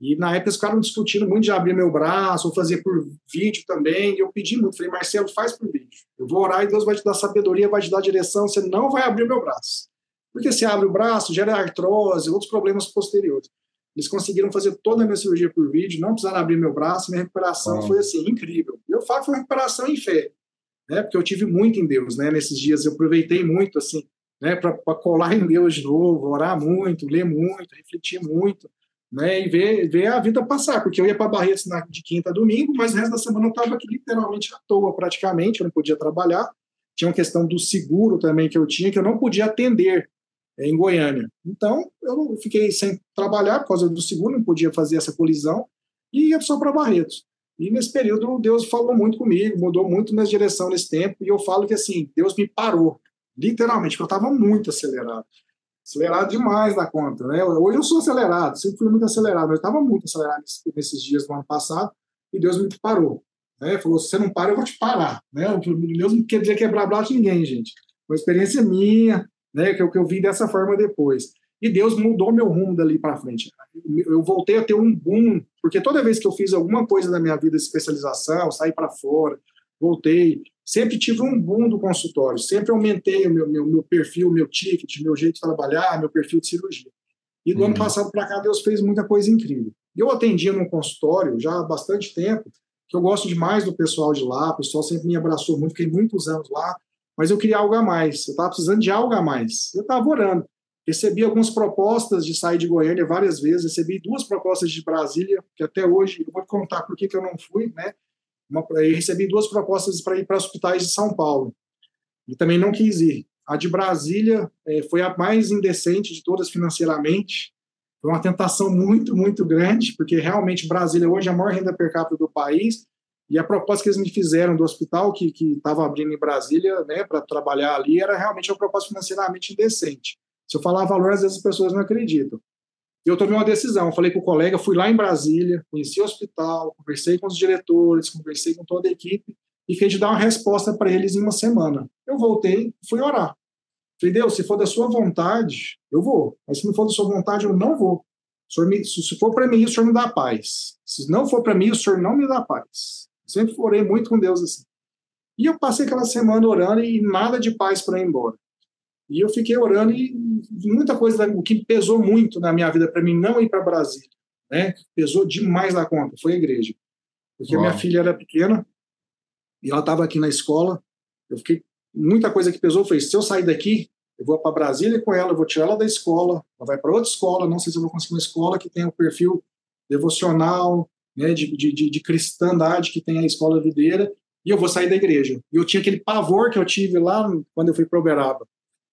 E na época eles ficaram discutindo muito de abrir meu braço, ou fazer por vídeo também. E eu pedi muito, falei, Marcelo, faz por vídeo. Eu vou orar e Deus vai te dar sabedoria, vai te dar direção, você não vai abrir meu braço. Porque se abre o braço, gera artrose, outros problemas posteriores. Eles conseguiram fazer toda a minha cirurgia por vídeo, não precisaram abrir meu braço, minha recuperação foi assim, incrível. E eu falo que foi uma recuperação em fé né? Porque eu tive muito em Deus, né? Nesses dias eu aproveitei muito, assim, né? Para colar em Deus de novo, orar muito, ler muito, refletir muito, né? E ver, ver a vida passar, porque eu ia para Barretos na, de quinta a domingo, mas o resto da semana eu estava aqui literalmente à toa, praticamente, eu não podia trabalhar. Tinha uma questão do seguro também que eu tinha, que eu não podia atender é, em Goiânia. Então, eu fiquei sem trabalhar por causa do seguro, não podia fazer essa colisão, e ia só para Barretos. E nesse período, Deus falou muito comigo, mudou muito minha direção nesse tempo, e eu falo que, assim, Deus me parou, literalmente, porque eu estava muito acelerado. Acelerado demais da conta, né? Hoje eu sou acelerado, sempre fui muito acelerado, mas eu estava muito acelerado nesses dias do ano passado, e Deus me parou. Né? Falou: se você não para, eu vou te parar. Né? Deus não quer dizer quebrar braço de ninguém, gente. Uma experiência minha, né? que, eu, que eu vi dessa forma depois. E Deus mudou meu rumo dali para frente. Eu voltei a ter um boom, porque toda vez que eu fiz alguma coisa na minha vida especialização, saí para fora, voltei, sempre tive um boom do consultório, sempre aumentei o meu, meu, meu perfil, meu ticket, meu jeito de trabalhar, meu perfil de cirurgia. E do uhum. ano passado para cá, Deus fez muita coisa incrível. Eu atendia num consultório já há bastante tempo, que eu gosto demais do pessoal de lá, o pessoal sempre me abraçou muito, fiquei muitos anos lá, mas eu queria algo a mais, eu estava precisando de algo a mais. Eu estava orando. Recebi algumas propostas de sair de Goiânia várias vezes, recebi duas propostas de Brasília, que até hoje, eu vou te contar por que, que eu não fui, né? Uma, recebi duas propostas para ir para hospitais de São Paulo, e também não quis ir. A de Brasília é, foi a mais indecente de todas financeiramente, foi uma tentação muito, muito grande, porque realmente Brasília hoje é a maior renda per capita do país, e a proposta que eles me fizeram do hospital que estava abrindo em Brasília, né, para trabalhar ali, era realmente uma proposta financeiramente indecente. Se eu falar valor, às vezes as pessoas não acreditam. E eu tomei uma decisão, falei com o colega, fui lá em Brasília, conheci o hospital, conversei com os diretores, conversei com toda a equipe, e fiquei de dar uma resposta para eles em uma semana. Eu voltei, fui orar. Falei, Deus, se for da sua vontade, eu vou. Mas se não for da sua vontade, eu não vou. Se for para mim, o senhor me dá paz. Se não for para mim, o senhor não me dá paz. sempre orei muito com Deus assim. E eu passei aquela semana orando e nada de paz para ir embora. E eu fiquei orando e muita coisa, o que pesou muito na minha vida para mim não ir para Brasília, né? Pesou demais na conta, foi a igreja. Porque Uau. minha filha era pequena e ela estava aqui na escola. Eu fiquei muita coisa que pesou foi: se eu sair daqui, eu vou para Brasília com ela, eu vou tirar ela da escola, ela vai para outra escola, não sei se eu vou conseguir uma escola que tenha o um perfil devocional, né, de, de, de, cristandade que tem a escola videira, e eu vou sair da igreja. E eu tinha aquele pavor que eu tive lá quando eu fui para Uberaba.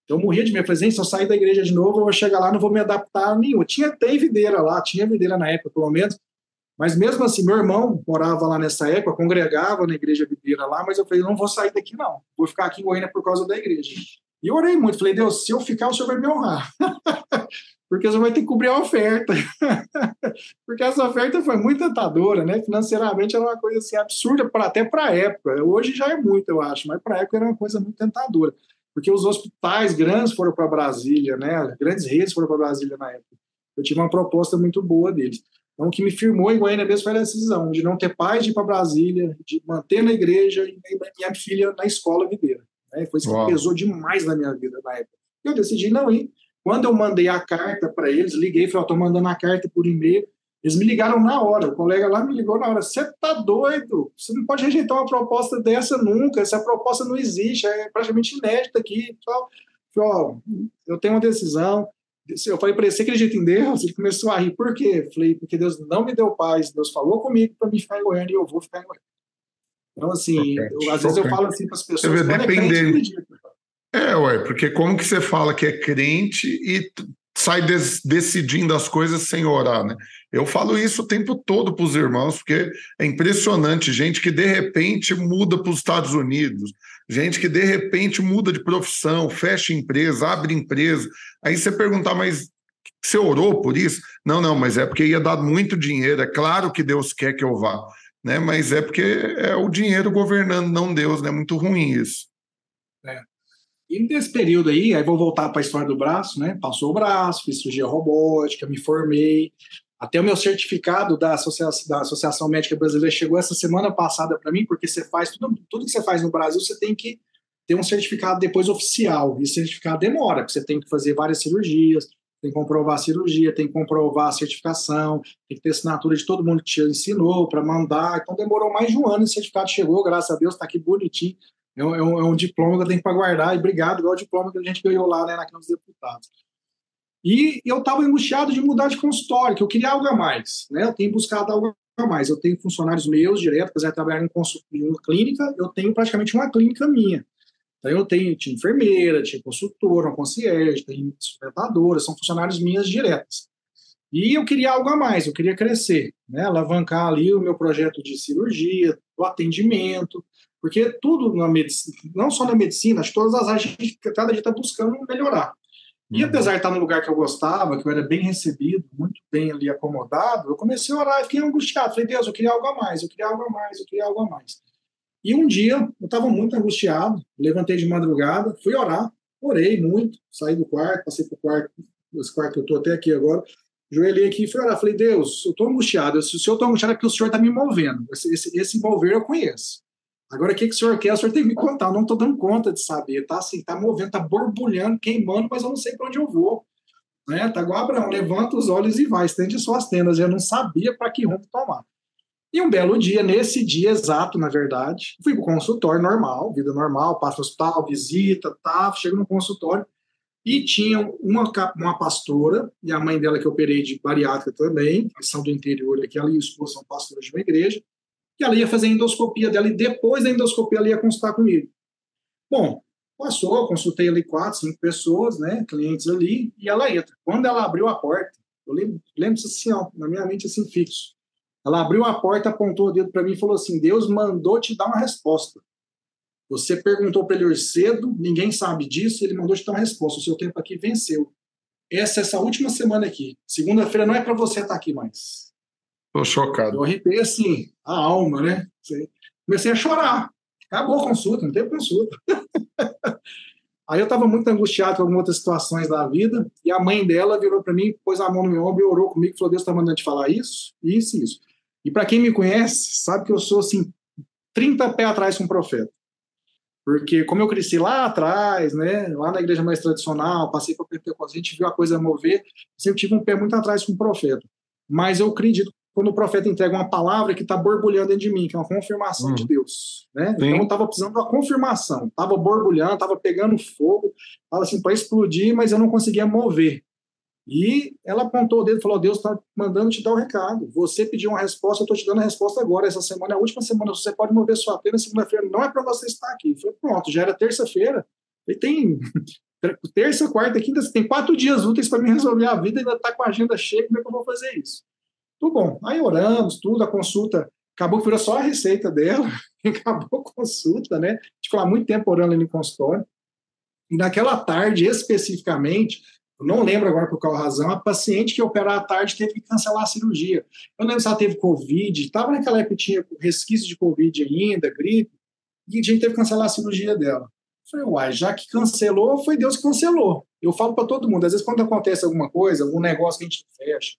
Eu morria de medo. Falei, se eu sair da igreja de novo, eu vou chegar lá, não vou me adaptar a nenhum. Tinha até videira lá, tinha videira na época, pelo menos, mas mesmo assim, meu irmão morava lá nessa época, congregava na igreja videira lá, mas eu falei, não vou sair daqui não, vou ficar aqui em Goiânia por causa da igreja. E eu orei muito, falei, Deus, se eu ficar, o senhor vai me honrar. Porque o senhor vai ter que cobrir a oferta. Porque essa oferta foi muito tentadora, né? Financeiramente era uma coisa assim absurda, até para a época. Hoje já é muito, eu acho, mas para a época era uma coisa muito tentadora. Porque os hospitais grandes foram para Brasília, né? As grandes redes foram para Brasília na época. Eu tive uma proposta muito boa deles. Então, o que me firmou em Goiânia mesmo foi a decisão de não ter paz de ir para Brasília, de manter na igreja e minha filha na escola videira. Né? Foi isso Uau. que pesou demais na minha vida na época. Eu decidi não ir. Quando eu mandei a carta para eles, liguei e falei: estou mandando a carta por e-mail. Eles me ligaram na hora. O colega lá me ligou na hora. Você tá doido? Você não pode rejeitar uma proposta dessa nunca. Essa proposta não existe. É praticamente inédita aqui. Falei, ó, eu tenho uma decisão eu falei para ele, você acredita em Deus? Ele começou a rir. Por quê? Eu falei, porque Deus não me deu paz. Deus falou comigo para me ficar em Goiânia e eu vou ficar em Goiânia. Então, assim, okay. eu, às okay. vezes eu falo assim para as pessoas... Vê, dependendo. É, é, ué, porque como que você fala que é crente e sai des, decidindo as coisas sem orar, né? Eu falo isso o tempo todo para os irmãos, porque é impressionante, gente que de repente muda para os Estados Unidos, gente que de repente muda de profissão, fecha empresa, abre empresa. Aí você perguntar, mas você orou por isso? Não, não, mas é porque ia dar muito dinheiro. É claro que Deus quer que eu vá, né? Mas é porque é o dinheiro governando, não Deus, né? Muito ruim isso. É. E nesse período aí, aí vou voltar para a história do braço, né? Passou o braço, fiz cirurgia robótica, me formei, até o meu certificado da Associação, da Associação Médica Brasileira chegou essa semana passada para mim, porque você faz tudo, tudo que você faz no Brasil, você tem que ter um certificado depois oficial. E esse certificado demora, porque você tem que fazer várias cirurgias, tem que comprovar a cirurgia, tem que comprovar a certificação, tem que ter assinatura de todo mundo que te ensinou para mandar. Então demorou mais de um ano e o certificado chegou, graças a Deus, está aqui bonitinho. É um, é, um, é um, diploma que eu tenho para guardar, e obrigado, igual o diploma que a gente ganhou lá né, na Câmara dos Deputados. E eu estava angustiado de mudar de consultório, que eu queria algo a mais. Né? Eu tenho buscado algo a mais. Eu tenho funcionários meus direto, apesar de trabalhar em, uma clínica, eu tenho praticamente uma clínica minha. Então eu tenho tinha enfermeira, tinha consultora, uma concierge, tem sustentadora, são funcionários minhas diretas. E eu queria algo a mais, eu queria crescer, né? alavancar ali o meu projeto de cirurgia, o atendimento, porque tudo na medicina, não só na medicina, acho que todas as áreas, cada dia está buscando melhorar. E uhum. apesar de estar no lugar que eu gostava, que eu era bem recebido, muito bem ali acomodado, eu comecei a orar e fiquei angustiado. Falei, Deus, eu queria algo a mais, eu queria algo a mais, eu queria algo a mais. E um dia eu estava muito angustiado, levantei de madrugada, fui orar, orei muito, saí do quarto, passei para o quarto, esse quarto que eu estou até aqui agora, joelhei aqui e fui orar. Falei, Deus, eu estou angustiado. Se o senhor está angustiado é porque o senhor está me movendo. Esse, esse, esse mover eu conheço. Agora, o que, que o senhor quer? O senhor tem que me contar. Eu não estou dando conta de saber. Tá assim, tá movendo, tá borbulhando, queimando, mas eu não sei para onde eu vou. Né? Tá igual Abraão, levanta os olhos e vai, estende suas tendas. Eu não sabia para que rumo tomar. E um belo dia, nesse dia exato, na verdade, fui para o consultório normal, vida normal, passo no hospital, visita, tá, chego no consultório e tinha uma, uma pastora e a mãe dela que eu operei de bariátrica também, são do interior aqui, ela e o esposo são pastores de uma igreja, e ela ia fazer a endoscopia dela e depois da endoscopia ela ia consultar comigo. Bom, passou, consultei ali quatro, cinco pessoas, né, clientes ali, e ela entra. Quando ela abriu a porta, eu lembro, lembro assim, ó, na minha mente assim, fixo. Ela abriu a porta, apontou o dedo para mim e falou assim: Deus mandou te dar uma resposta. Você perguntou para ele cedo, ninguém sabe disso, ele mandou te dar uma resposta. O seu tempo aqui venceu. Essa essa última semana aqui. Segunda-feira não é para você estar tá aqui mais. Estou chocado. Eu arrepiei assim, a alma, né? Comecei a chorar. Acabou a consulta, não teve consulta. Aí eu estava muito angustiado com algumas outras situações da vida, e a mãe dela virou para mim, pôs a mão no meu ombro e orou comigo, falou: Deus está mandando te falar isso, isso e isso. E para quem me conhece, sabe que eu sou assim, 30 pés atrás com um profeta. Porque como eu cresci lá atrás, né, lá na igreja mais tradicional, passei para Pentecostes, a gente viu a coisa mover, sempre tive um pé muito atrás com o profeta. Mas eu acredito quando o profeta entrega uma palavra que está borbulhando dentro de mim, que é uma confirmação uhum. de Deus. Né? Então eu estava precisando de uma confirmação, estava borbulhando, estava pegando fogo, estava assim para explodir, mas eu não conseguia mover. E ela apontou o dedo e falou: Deus está mandando te dar o um recado. Você pediu uma resposta, eu estou te dando a resposta agora. Essa semana é a última semana, você pode mover sua pena. Segunda-feira não é para você estar aqui. Eu falei: Pronto, já era terça-feira. E tem terça, quarta, quinta, tem quatro dias úteis para me resolver a vida ainda está com a agenda cheia. Como é que eu vou fazer isso? Tudo bom. Aí oramos, tudo, a consulta acabou virou só a receita dela, acabou a consulta, né? A gente ficou lá muito tempo orando ali no consultório. E naquela tarde, especificamente, eu não lembro agora por qual razão, a paciente que operar à tarde teve que cancelar a cirurgia. Eu lembro se ela teve Covid, estava naquela época que tinha resquício de Covid ainda, gripe, e a gente teve que cancelar a cirurgia dela. Eu falei, uai, já que cancelou, foi Deus que cancelou. Eu falo para todo mundo, às vezes quando acontece alguma coisa, algum negócio que a gente fecha,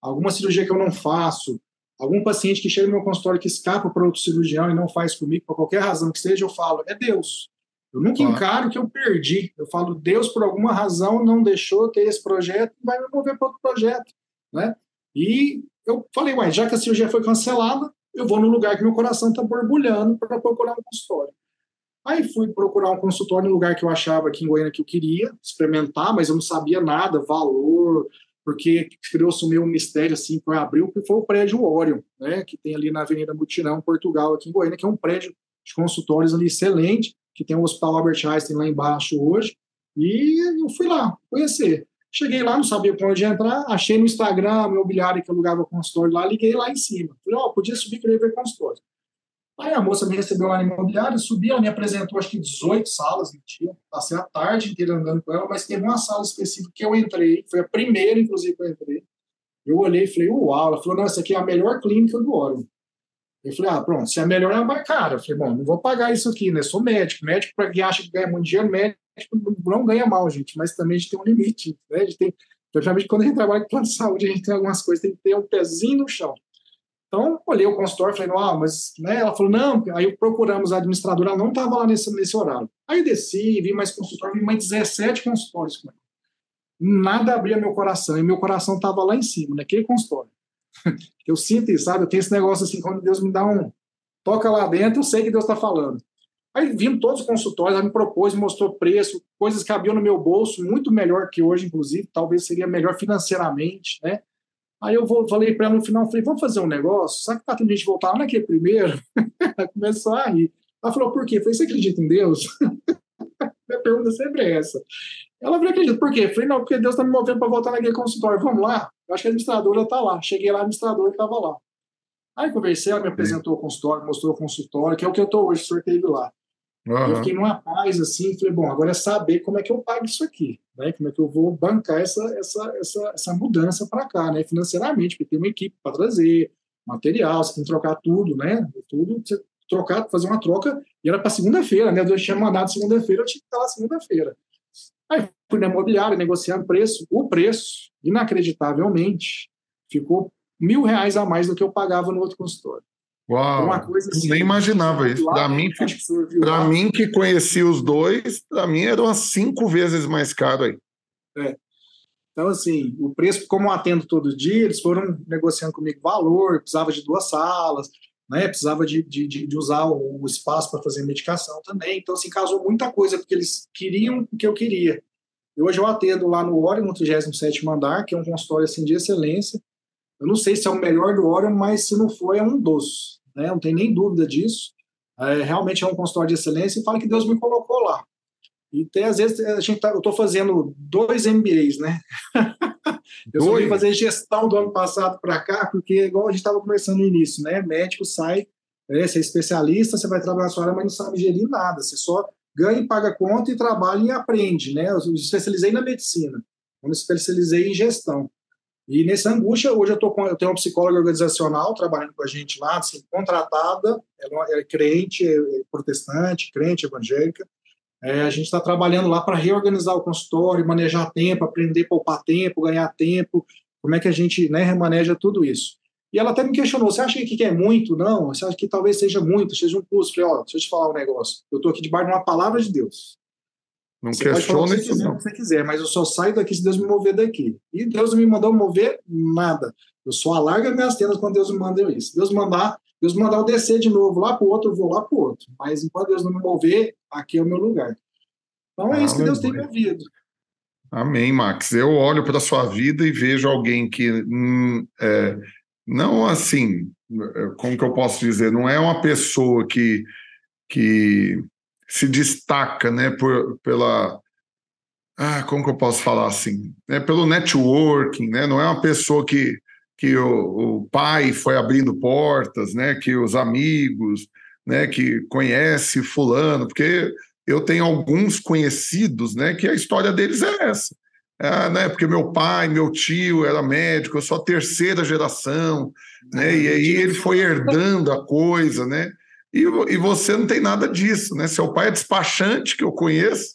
alguma cirurgia que eu não faço, algum paciente que chega no meu consultório que escapa para outro cirurgião e não faz comigo, por qualquer razão que seja, eu falo, é Deus. Eu nunca encaro que eu perdi. Eu falo, Deus, por alguma razão, não deixou ter esse projeto e vai me mover para outro projeto. Né? E eu falei, uai, já que a cirurgia foi cancelada, eu vou no lugar que meu coração está borbulhando para procurar um consultório. Aí fui procurar um consultório no lugar que eu achava aqui em Goiânia que eu queria experimentar, mas eu não sabia nada, valor, porque criou-se meio um mistério assim, que abriu, que foi o prédio Orion, né, que tem ali na Avenida Mutirão, Portugal, aqui em Goiânia, que é um prédio de consultórios ali excelente, que tem o Hospital Albert Einstein lá embaixo hoje, e eu fui lá conhecer. Cheguei lá, não sabia para onde entrar, achei no Instagram, meu imobiliário que alugava consultório lá, liguei lá em cima. Falei, ó, oh, podia subir, queria ver consultório. Aí a moça me recebeu lá no imobiliário, subi, ela me apresentou acho que 18 salas no dia, passei a tarde inteira andando com ela, mas teve uma sala específica que eu entrei, foi a primeira, inclusive, que eu entrei. Eu olhei e falei, uau, ela falou, não, essa aqui é a melhor clínica do Orion. Eu falei, ah, pronto, se a melhor é mais cara. Eu falei, bom, não vou pagar isso aqui, né? Sou médico. Médico, para quem acha que ganha muito dinheiro, médico não ganha mal, gente, mas também a gente tem um limite, né? A gente tem, principalmente quando a gente trabalha com plano de saúde, a gente tem algumas coisas, tem que ter um pezinho no chão. Então, olhei o consultório, falei, ah, mas, né? Ela falou, não, aí procuramos a administradora, ela não estava lá nesse, nesse horário. Aí desci, vi mais consultório, vi mais 17 consultórios com ela. Nada abria meu coração, e meu coração estava lá em cima, naquele consultório. eu sinto isso, sabe? Eu tenho esse negócio assim, quando Deus me dá um toca lá dentro, eu sei que Deus está falando. Aí vimos todos os consultórios, ela me propôs, mostrou preço, coisas que cabiam no meu bolso, muito melhor que hoje, inclusive, talvez seria melhor financeiramente, né? Aí eu vou, falei para ela no final, falei, vamos fazer um negócio? Sabe que tá tendo gente voltar lá naquele primeiro? ela começou a rir. Ela falou, por quê? Eu falei, você acredita em Deus? pergunta sempre é essa. Ela veio acredita, por quê? Eu falei, não, porque Deus está me movendo para voltar naquele consultório, vamos lá. Eu acho que a administradora está lá. Cheguei lá, a administradora estava lá. Aí conversei, ela me apresentou o consultório, mostrou o consultório, que é o que eu estou hoje, o senhor teve lá. Uhum. Eu fiquei numa paz assim, falei, bom, agora é saber como é que eu pago isso aqui, né? Como é que eu vou bancar essa, essa, essa, essa mudança para cá, né? Financeiramente, porque tem uma equipe para trazer, material, você tem que trocar tudo, né? Tudo, você trocar, fazer uma troca, e era para segunda-feira, né? Eu tinha mandado segunda-feira, eu tinha que estar lá segunda-feira. Aí fui na imobiliária, negociando preço. O preço, inacreditavelmente, ficou mil reais a mais do que eu pagava no outro consultório. Uau, uma coisa assim, nem imaginava isso. Para mim, para mim que conhecia os dois, para mim era umas cinco vezes mais caro aí. É. Então, assim, o preço, como eu atendo todo dia, eles foram negociando comigo valor, precisava de duas salas, né? precisava de, de, de usar o, espaço para fazer medicação também. Então, assim, casou muita coisa, porque eles queriam o que eu queria. E hoje eu atendo lá no Orion, no 37 andar, que é um consultório assim, de excelência. Eu não sei se é o melhor do Orion, mas se não for, é um dos né? não tem nem dúvida disso. É, realmente é um consultório de excelência e fala que Deus me colocou lá. E tem, às vezes a gente tá, eu estou fazendo dois MBAs, né? eu só vim fazer gestão do ano passado para cá, porque igual a gente estava conversando no início, né? Médico sai, é, você é especialista, você vai trabalhar na sua área, mas não sabe gerir nada. Você só ganha e paga conta e trabalha e aprende, né? Eu me especializei na medicina, eu me especializei em gestão. E nessa angústia, hoje eu, tô com, eu tenho uma psicóloga organizacional trabalhando com a gente lá, assim, contratada, ela é crente, é protestante, crente, evangélica. É, a gente está trabalhando lá para reorganizar o consultório, manejar tempo, aprender a poupar tempo, ganhar tempo, como é que a gente né, remaneja tudo isso. E ela até me questionou: você acha que é muito? Não, você acha que talvez seja muito, seja um custo? Falei: ó, deixa eu te falar um negócio. Eu estou aqui debaixo de uma palavra de Deus. Não você questiona isso, quiser, não. você quiser, mas eu só saio daqui se Deus me mover daqui. E Deus não me mandou mover nada. Eu só alargo minhas tendas quando Deus me manda isso. Deus mandar, Deus mandar eu descer de novo lá para o outro, eu vou lá para o outro. Mas enquanto Deus não me mover, aqui é o meu lugar. Então é ah, isso que Deus tem me ouvido. Amém, Max. Eu olho para a sua vida e vejo alguém que hum, é, não assim, como que eu posso dizer, não é uma pessoa que, que se destaca né, por, pela. Ah, como que eu posso falar assim? É pelo networking, né? Não é uma pessoa que, que o, o pai foi abrindo portas, né? Que os amigos, né? Que conhece fulano, porque eu tenho alguns conhecidos, né? Que a história deles é essa. É, né, porque meu pai, meu tio era médico, eu sou a terceira geração, né? E aí ele foi herdando a coisa, né? E, e você não tem nada disso, né? Seu pai é despachante, que eu conheço,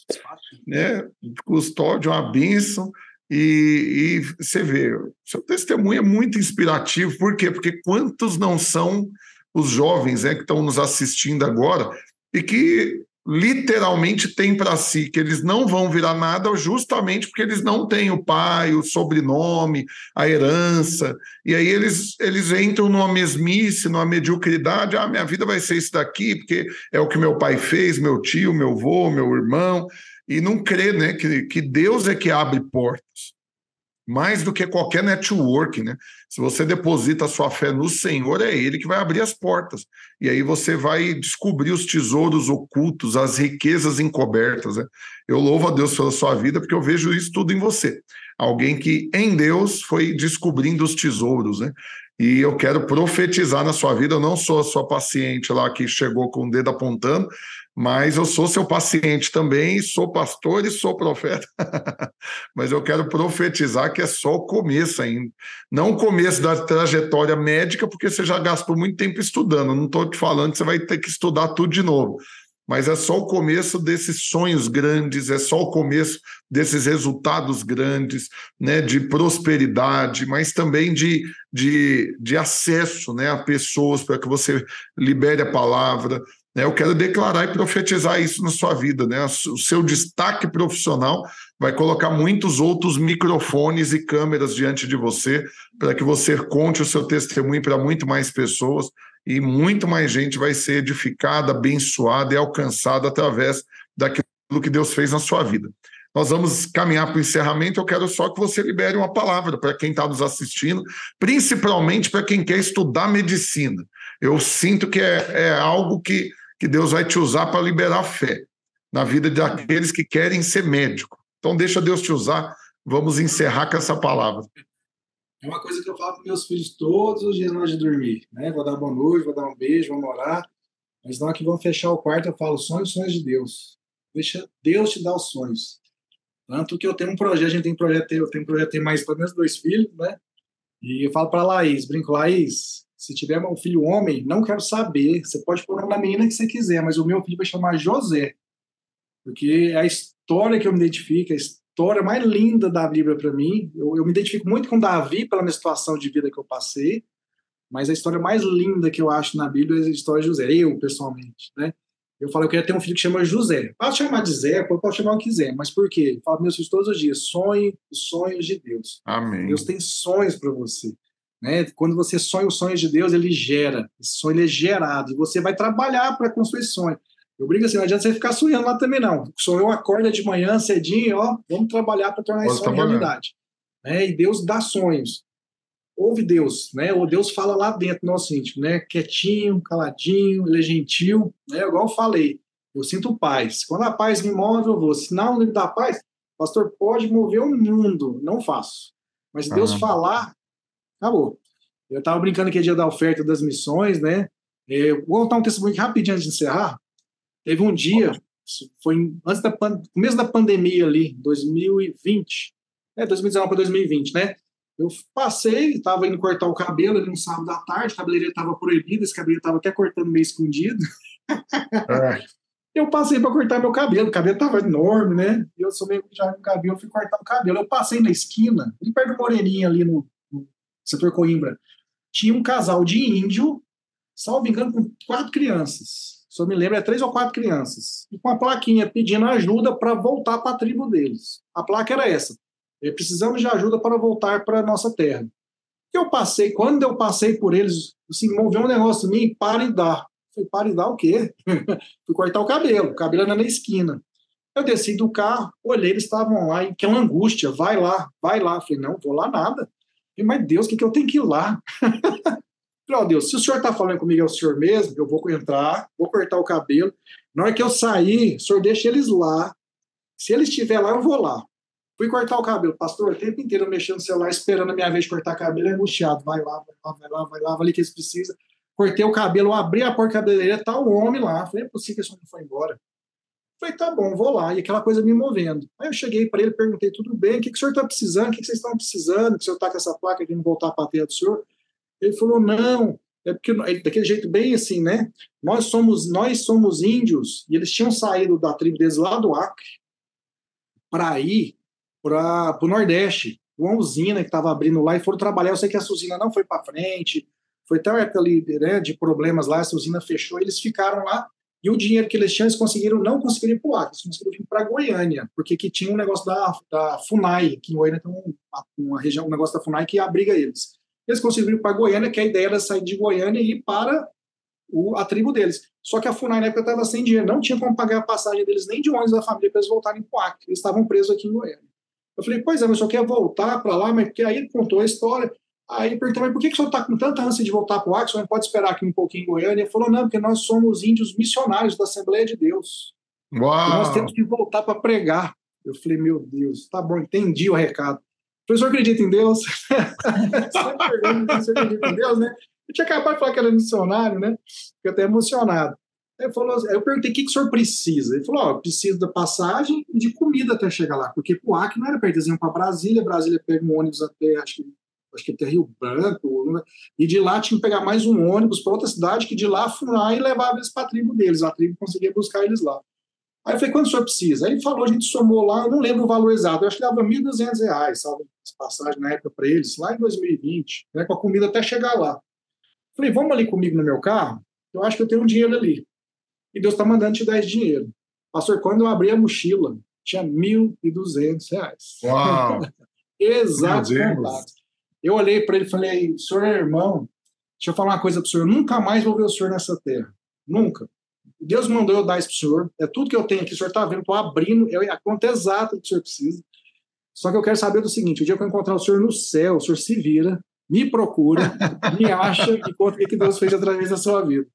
né? Custódio, uma bênção. E, e você vê, seu testemunho é muito inspirativo, por quê? Porque quantos não são os jovens né, que estão nos assistindo agora e que literalmente têm para si que eles não vão virar nada justamente porque eles não têm o pai, o sobrenome, a herança. E aí eles, eles entram numa mesmice, numa mediocridade. Ah, minha vida vai ser isso daqui, porque é o que meu pai fez, meu tio, meu avô, meu irmão. E não crê né, que, que Deus é que abre portas mais do que qualquer network, né? Se você deposita a sua fé no Senhor, é Ele que vai abrir as portas. E aí você vai descobrir os tesouros ocultos, as riquezas encobertas. Né? Eu louvo a Deus pela sua vida, porque eu vejo isso tudo em você. Alguém que em Deus foi descobrindo os tesouros, né? E eu quero profetizar na sua vida. Eu não sou a sua paciente lá que chegou com o dedo apontando, mas eu sou seu paciente também, sou pastor e sou profeta. mas eu quero profetizar que é só o começo ainda. Não o começo da trajetória médica, porque você já gastou muito tempo estudando. Não estou te falando que você vai ter que estudar tudo de novo. Mas é só o começo desses sonhos grandes, é só o começo desses resultados grandes, né, de prosperidade, mas também de, de, de acesso né, a pessoas para que você libere a palavra? Eu quero declarar e profetizar isso na sua vida. Né? O seu destaque profissional vai colocar muitos outros microfones e câmeras diante de você, para que você conte o seu testemunho para muito mais pessoas e muito mais gente vai ser edificada, abençoada e alcançada através daquilo que Deus fez na sua vida. Nós vamos caminhar para o encerramento. Eu quero só que você libere uma palavra para quem está nos assistindo, principalmente para quem quer estudar medicina. Eu sinto que é, é algo que que Deus vai te usar para liberar fé. na vida daqueles que querem ser médico. Então, deixa Deus te usar. Vamos encerrar com essa palavra. É uma coisa que eu falo para meus filhos todos os dias antes de dormir. Né? Vou dar boa noite, vou dar um beijo, vamos orar. Mas na hora que vão fechar o quarto, eu falo sonhos, sonhos de Deus. Deixa Deus te dar os sonhos. Tanto que eu tenho um projeto, a gente tem projeto, eu tenho um projeto, tem mais pelo menos dois filhos, né? E eu falo para Laís, brinco, Laís, se tiver um filho homem, não quero saber. Você pode pôr da menina que você quiser, mas o meu filho vai chamar José. Porque é a história que eu me identifico, a história mais linda da Bíblia para mim. Eu, eu, me identifico muito com Davi pela minha situação de vida que eu passei, mas a história mais linda que eu acho na Bíblia é a história de José, eu pessoalmente, né? Eu falo, eu quero ter um filho que chama José. Pode chamar de Zé, pode chamar o que quiser, mas por quê? Eu falo meus filhos todos os dias, sonhe os sonhos de Deus. Amém. Deus tem sonhos para você. Né? Quando você sonha os sonhos de Deus, ele gera. Esse sonho é gerado. E você vai trabalhar para construir sonho. Eu brinco assim, não adianta você ficar sonhando lá também, não. Sonhou, acorda de manhã cedinho, ó, vamos trabalhar para tornar esse sonho realidade. Né? E Deus dá sonhos. Ouve Deus, né? Ou Deus fala lá dentro do nosso íntimo, né? Quietinho, caladinho, ele é gentil, né? Igual eu falei, eu sinto paz. Quando a paz me move, eu vou. Se não me dá paz, pastor, pode mover o mundo. Não faço. Mas Deus falar, acabou. Eu estava brincando que é dia da oferta das missões, né? Eu vou contar um testemunho rapidinho antes de encerrar. Teve um dia, foi antes da começo da pandemia ali, 2020, é 2019 para 2020, né? Eu passei, estava indo cortar o cabelo ali no sábado à tarde, a cabeleireira estava proibida, esse cabelo estava até cortando meio escondido. É. Eu passei para cortar meu cabelo, o cabelo estava enorme, né? Eu sou meio já com cabelo, fui cortar o cabelo. Eu passei na esquina, ali perto do Moreninha, ali no setor Coimbra, tinha um casal de índio, salvo engano, com quatro crianças só me lembro, é três ou quatro crianças, e com a plaquinha pedindo ajuda para voltar para a tribo deles. A placa era essa: é, precisamos de ajuda para voltar para a nossa terra. Eu passei, quando eu passei por eles, assim, moveu um negócio em mim, para e dá. Falei, para e dá o quê? Fui cortar o cabelo, o cabelo era na esquina. Eu desci do carro, olhei, eles estavam lá, e que é angústia, vai lá, vai lá. Falei, não, vou lá nada. Mas Deus, o que, que eu tenho que ir lá? Falei, Deus, se o senhor está falando comigo é o senhor mesmo, eu vou entrar, vou cortar o cabelo. Na hora que eu sair, o senhor deixa eles lá. Se eles estiver lá, eu vou lá. Fui cortar o cabelo. Pastor, o tempo inteiro mexendo no celular, esperando a minha vez de cortar cabelo, é angustiado. Vai lá, vai lá, vai lá, vai lá, ali que eles precisam. Cortei o cabelo, abri a porta cabeleireira, tá o homem lá. Falei, é possível que esse homem foi embora. Falei, tá bom, vou lá. E aquela coisa me movendo. Aí eu cheguei para ele, perguntei, tudo bem, o que, que o senhor está precisando? O que, que vocês estão precisando? Que o senhor está com essa placa de não voltar a terra do senhor? Ele falou: não, é porque daquele jeito bem assim, né? Nós somos nós somos índios e eles tinham saído da tribo deles lá do Acre para ir para o Nordeste, uma usina que estava abrindo lá e foram trabalhar. Eu sei que essa usina não foi para frente, foi tão época ali, né, de problemas lá, essa usina fechou, eles ficaram lá e o dinheiro que eles conseguiram não conseguiram ir para o Acre, eles conseguiram vir para Goiânia, porque que tinha um negócio da, da FUNAI, que em Goiânia tem uma, uma região, um negócio da FUNAI que abriga eles. Eles conseguiram ir para Goiânia, que a ideia era sair de Goiânia e ir para o, a tribo deles. Só que a FUNAI na época estava sem dinheiro, não tinha como pagar a passagem deles nem de ônibus da família para eles voltarem para o Acre. Eles estavam presos aqui em Goiânia. Eu falei, pois é, mas o senhor quer voltar para lá? Mas porque aí ele contou a história. Aí perguntou, mas por que, que o senhor está com tanta ânsia de voltar para o Acre? O senhor não pode esperar aqui um pouquinho em Goiânia? Ele falou, não, porque nós somos índios missionários da Assembleia de Deus. Uau. nós temos que voltar para pregar. Eu falei, meu Deus, tá bom, entendi o recado. Professor acredita em Deus? Você pergunta se acredita em Deus, né? Eu tinha acabado de falar que era missionário, né? Fiquei até emocionado. Aí falou, eu perguntei o que, que o senhor precisa. Ele falou: ó, preciso da passagem e de comida até chegar lá, porque o Acre não era perto, eles iam para Brasília, Brasília pega um ônibus até, acho que, acho que até Rio Branco, e de lá tinha que pegar mais um ônibus para outra cidade, que de lá lá e levava eles para a tribo deles, a tribo conseguia buscar eles lá. Aí eu falei, quanto o senhor precisa? Aí ele falou, a gente somou lá, eu não lembro o valor exato, eu acho que dava R$ 1.200, sabe? As passagens na época para eles, lá em 2020, né, com a comida até chegar lá. Falei, vamos ali comigo no meu carro? Eu acho que eu tenho um dinheiro ali. E Deus está mandando te dar esse dinheiro. Pastor, quando eu abri a mochila, tinha R$ 1.200. Uau! Exato. Eu olhei para ele e falei, senhor é irmão, deixa eu falar uma coisa para o senhor, eu nunca mais vou ver o senhor nessa terra. Nunca. Deus mandou eu dar isso para o senhor. É tudo que eu tenho aqui. O senhor está vendo, estou abrindo. É a conta exata que o senhor precisa. Só que eu quero saber do seguinte: o dia que eu encontrar o senhor no céu, o senhor se vira, me procura, me acha e conta o que Deus fez através da sua vida.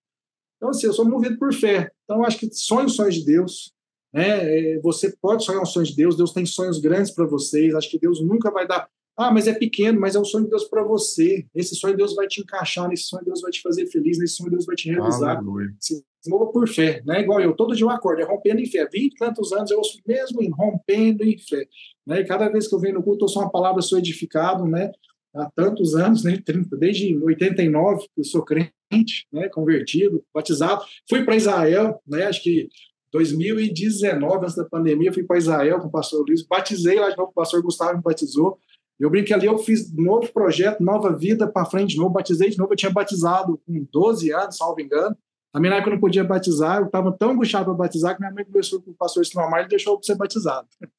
Então, assim, eu sou movido por fé. Então, eu acho que sonhos, sonhos de Deus. Né? É, você pode sonhar um sonho de Deus, Deus tem sonhos grandes para vocês. Acho que Deus nunca vai dar. Ah, mas é pequeno, mas é o sonho de Deus para você. Esse sonho de Deus vai te encaixar, nesse sonho de Deus vai te fazer feliz, nesse sonho de Deus vai te realizar. Aleluia. Se mova por fé, né? Igual eu, todo dia eu acordo, é rompendo em fé. Vinte tantos anos eu ouço mesmo em rompendo em fé. Né? E cada vez que eu venho no culto, eu sou uma palavra, sou edificado, né? Há tantos anos, né? desde 89, eu sou crente, né? Convertido, batizado. Fui para Israel, né? Acho que 2019, antes da pandemia, fui para Israel com o pastor Luiz, batizei lá de novo, o pastor Gustavo me batizou. Eu brinquei ali, eu fiz novo projeto, nova vida para frente de novo, batizei de novo, eu tinha batizado com 12 anos, salvo engano. A minha época eu não podia batizar, eu estava tão angustiado para batizar que minha mãe conversou com o pastor Sinomar e deixou eu ser batizado.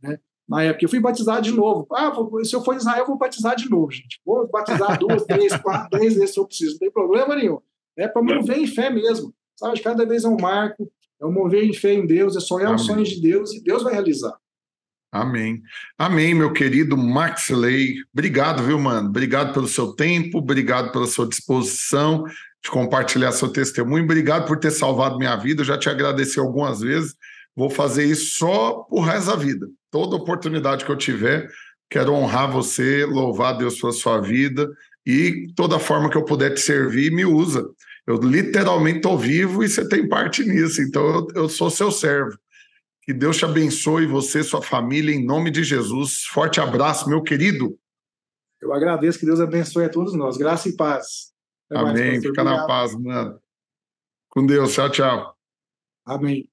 Né? Na época, eu fui batizado de novo. Ah, se eu for em Israel, eu vou batizar de novo, gente. Vou batizar duas, três, quatro, dez vezes se eu preciso, não tem problema nenhum. É para mover em fé mesmo. Sabe, cada vez é um marco, é um mover em fé em Deus, é sonhar os sonhos de Deus e Deus vai realizar. Amém. Amém, meu querido Max Ley. Obrigado, viu, mano? Obrigado pelo seu tempo, obrigado pela sua disposição de compartilhar seu testemunho. Obrigado por ter salvado minha vida. Eu já te agradeci algumas vezes. Vou fazer isso só por resto da vida. Toda oportunidade que eu tiver, quero honrar você, louvar Deus pela sua vida e toda forma que eu puder te servir, me usa. Eu literalmente estou vivo e você tem parte nisso, então eu, eu sou seu servo. Que Deus te abençoe, você, sua família, em nome de Jesus. Forte abraço, meu querido. Eu agradeço, que Deus abençoe a todos nós. Graça e paz. Até Amém. Mais, Fica na paz, mano. Com Deus. Tchau, tchau. Amém.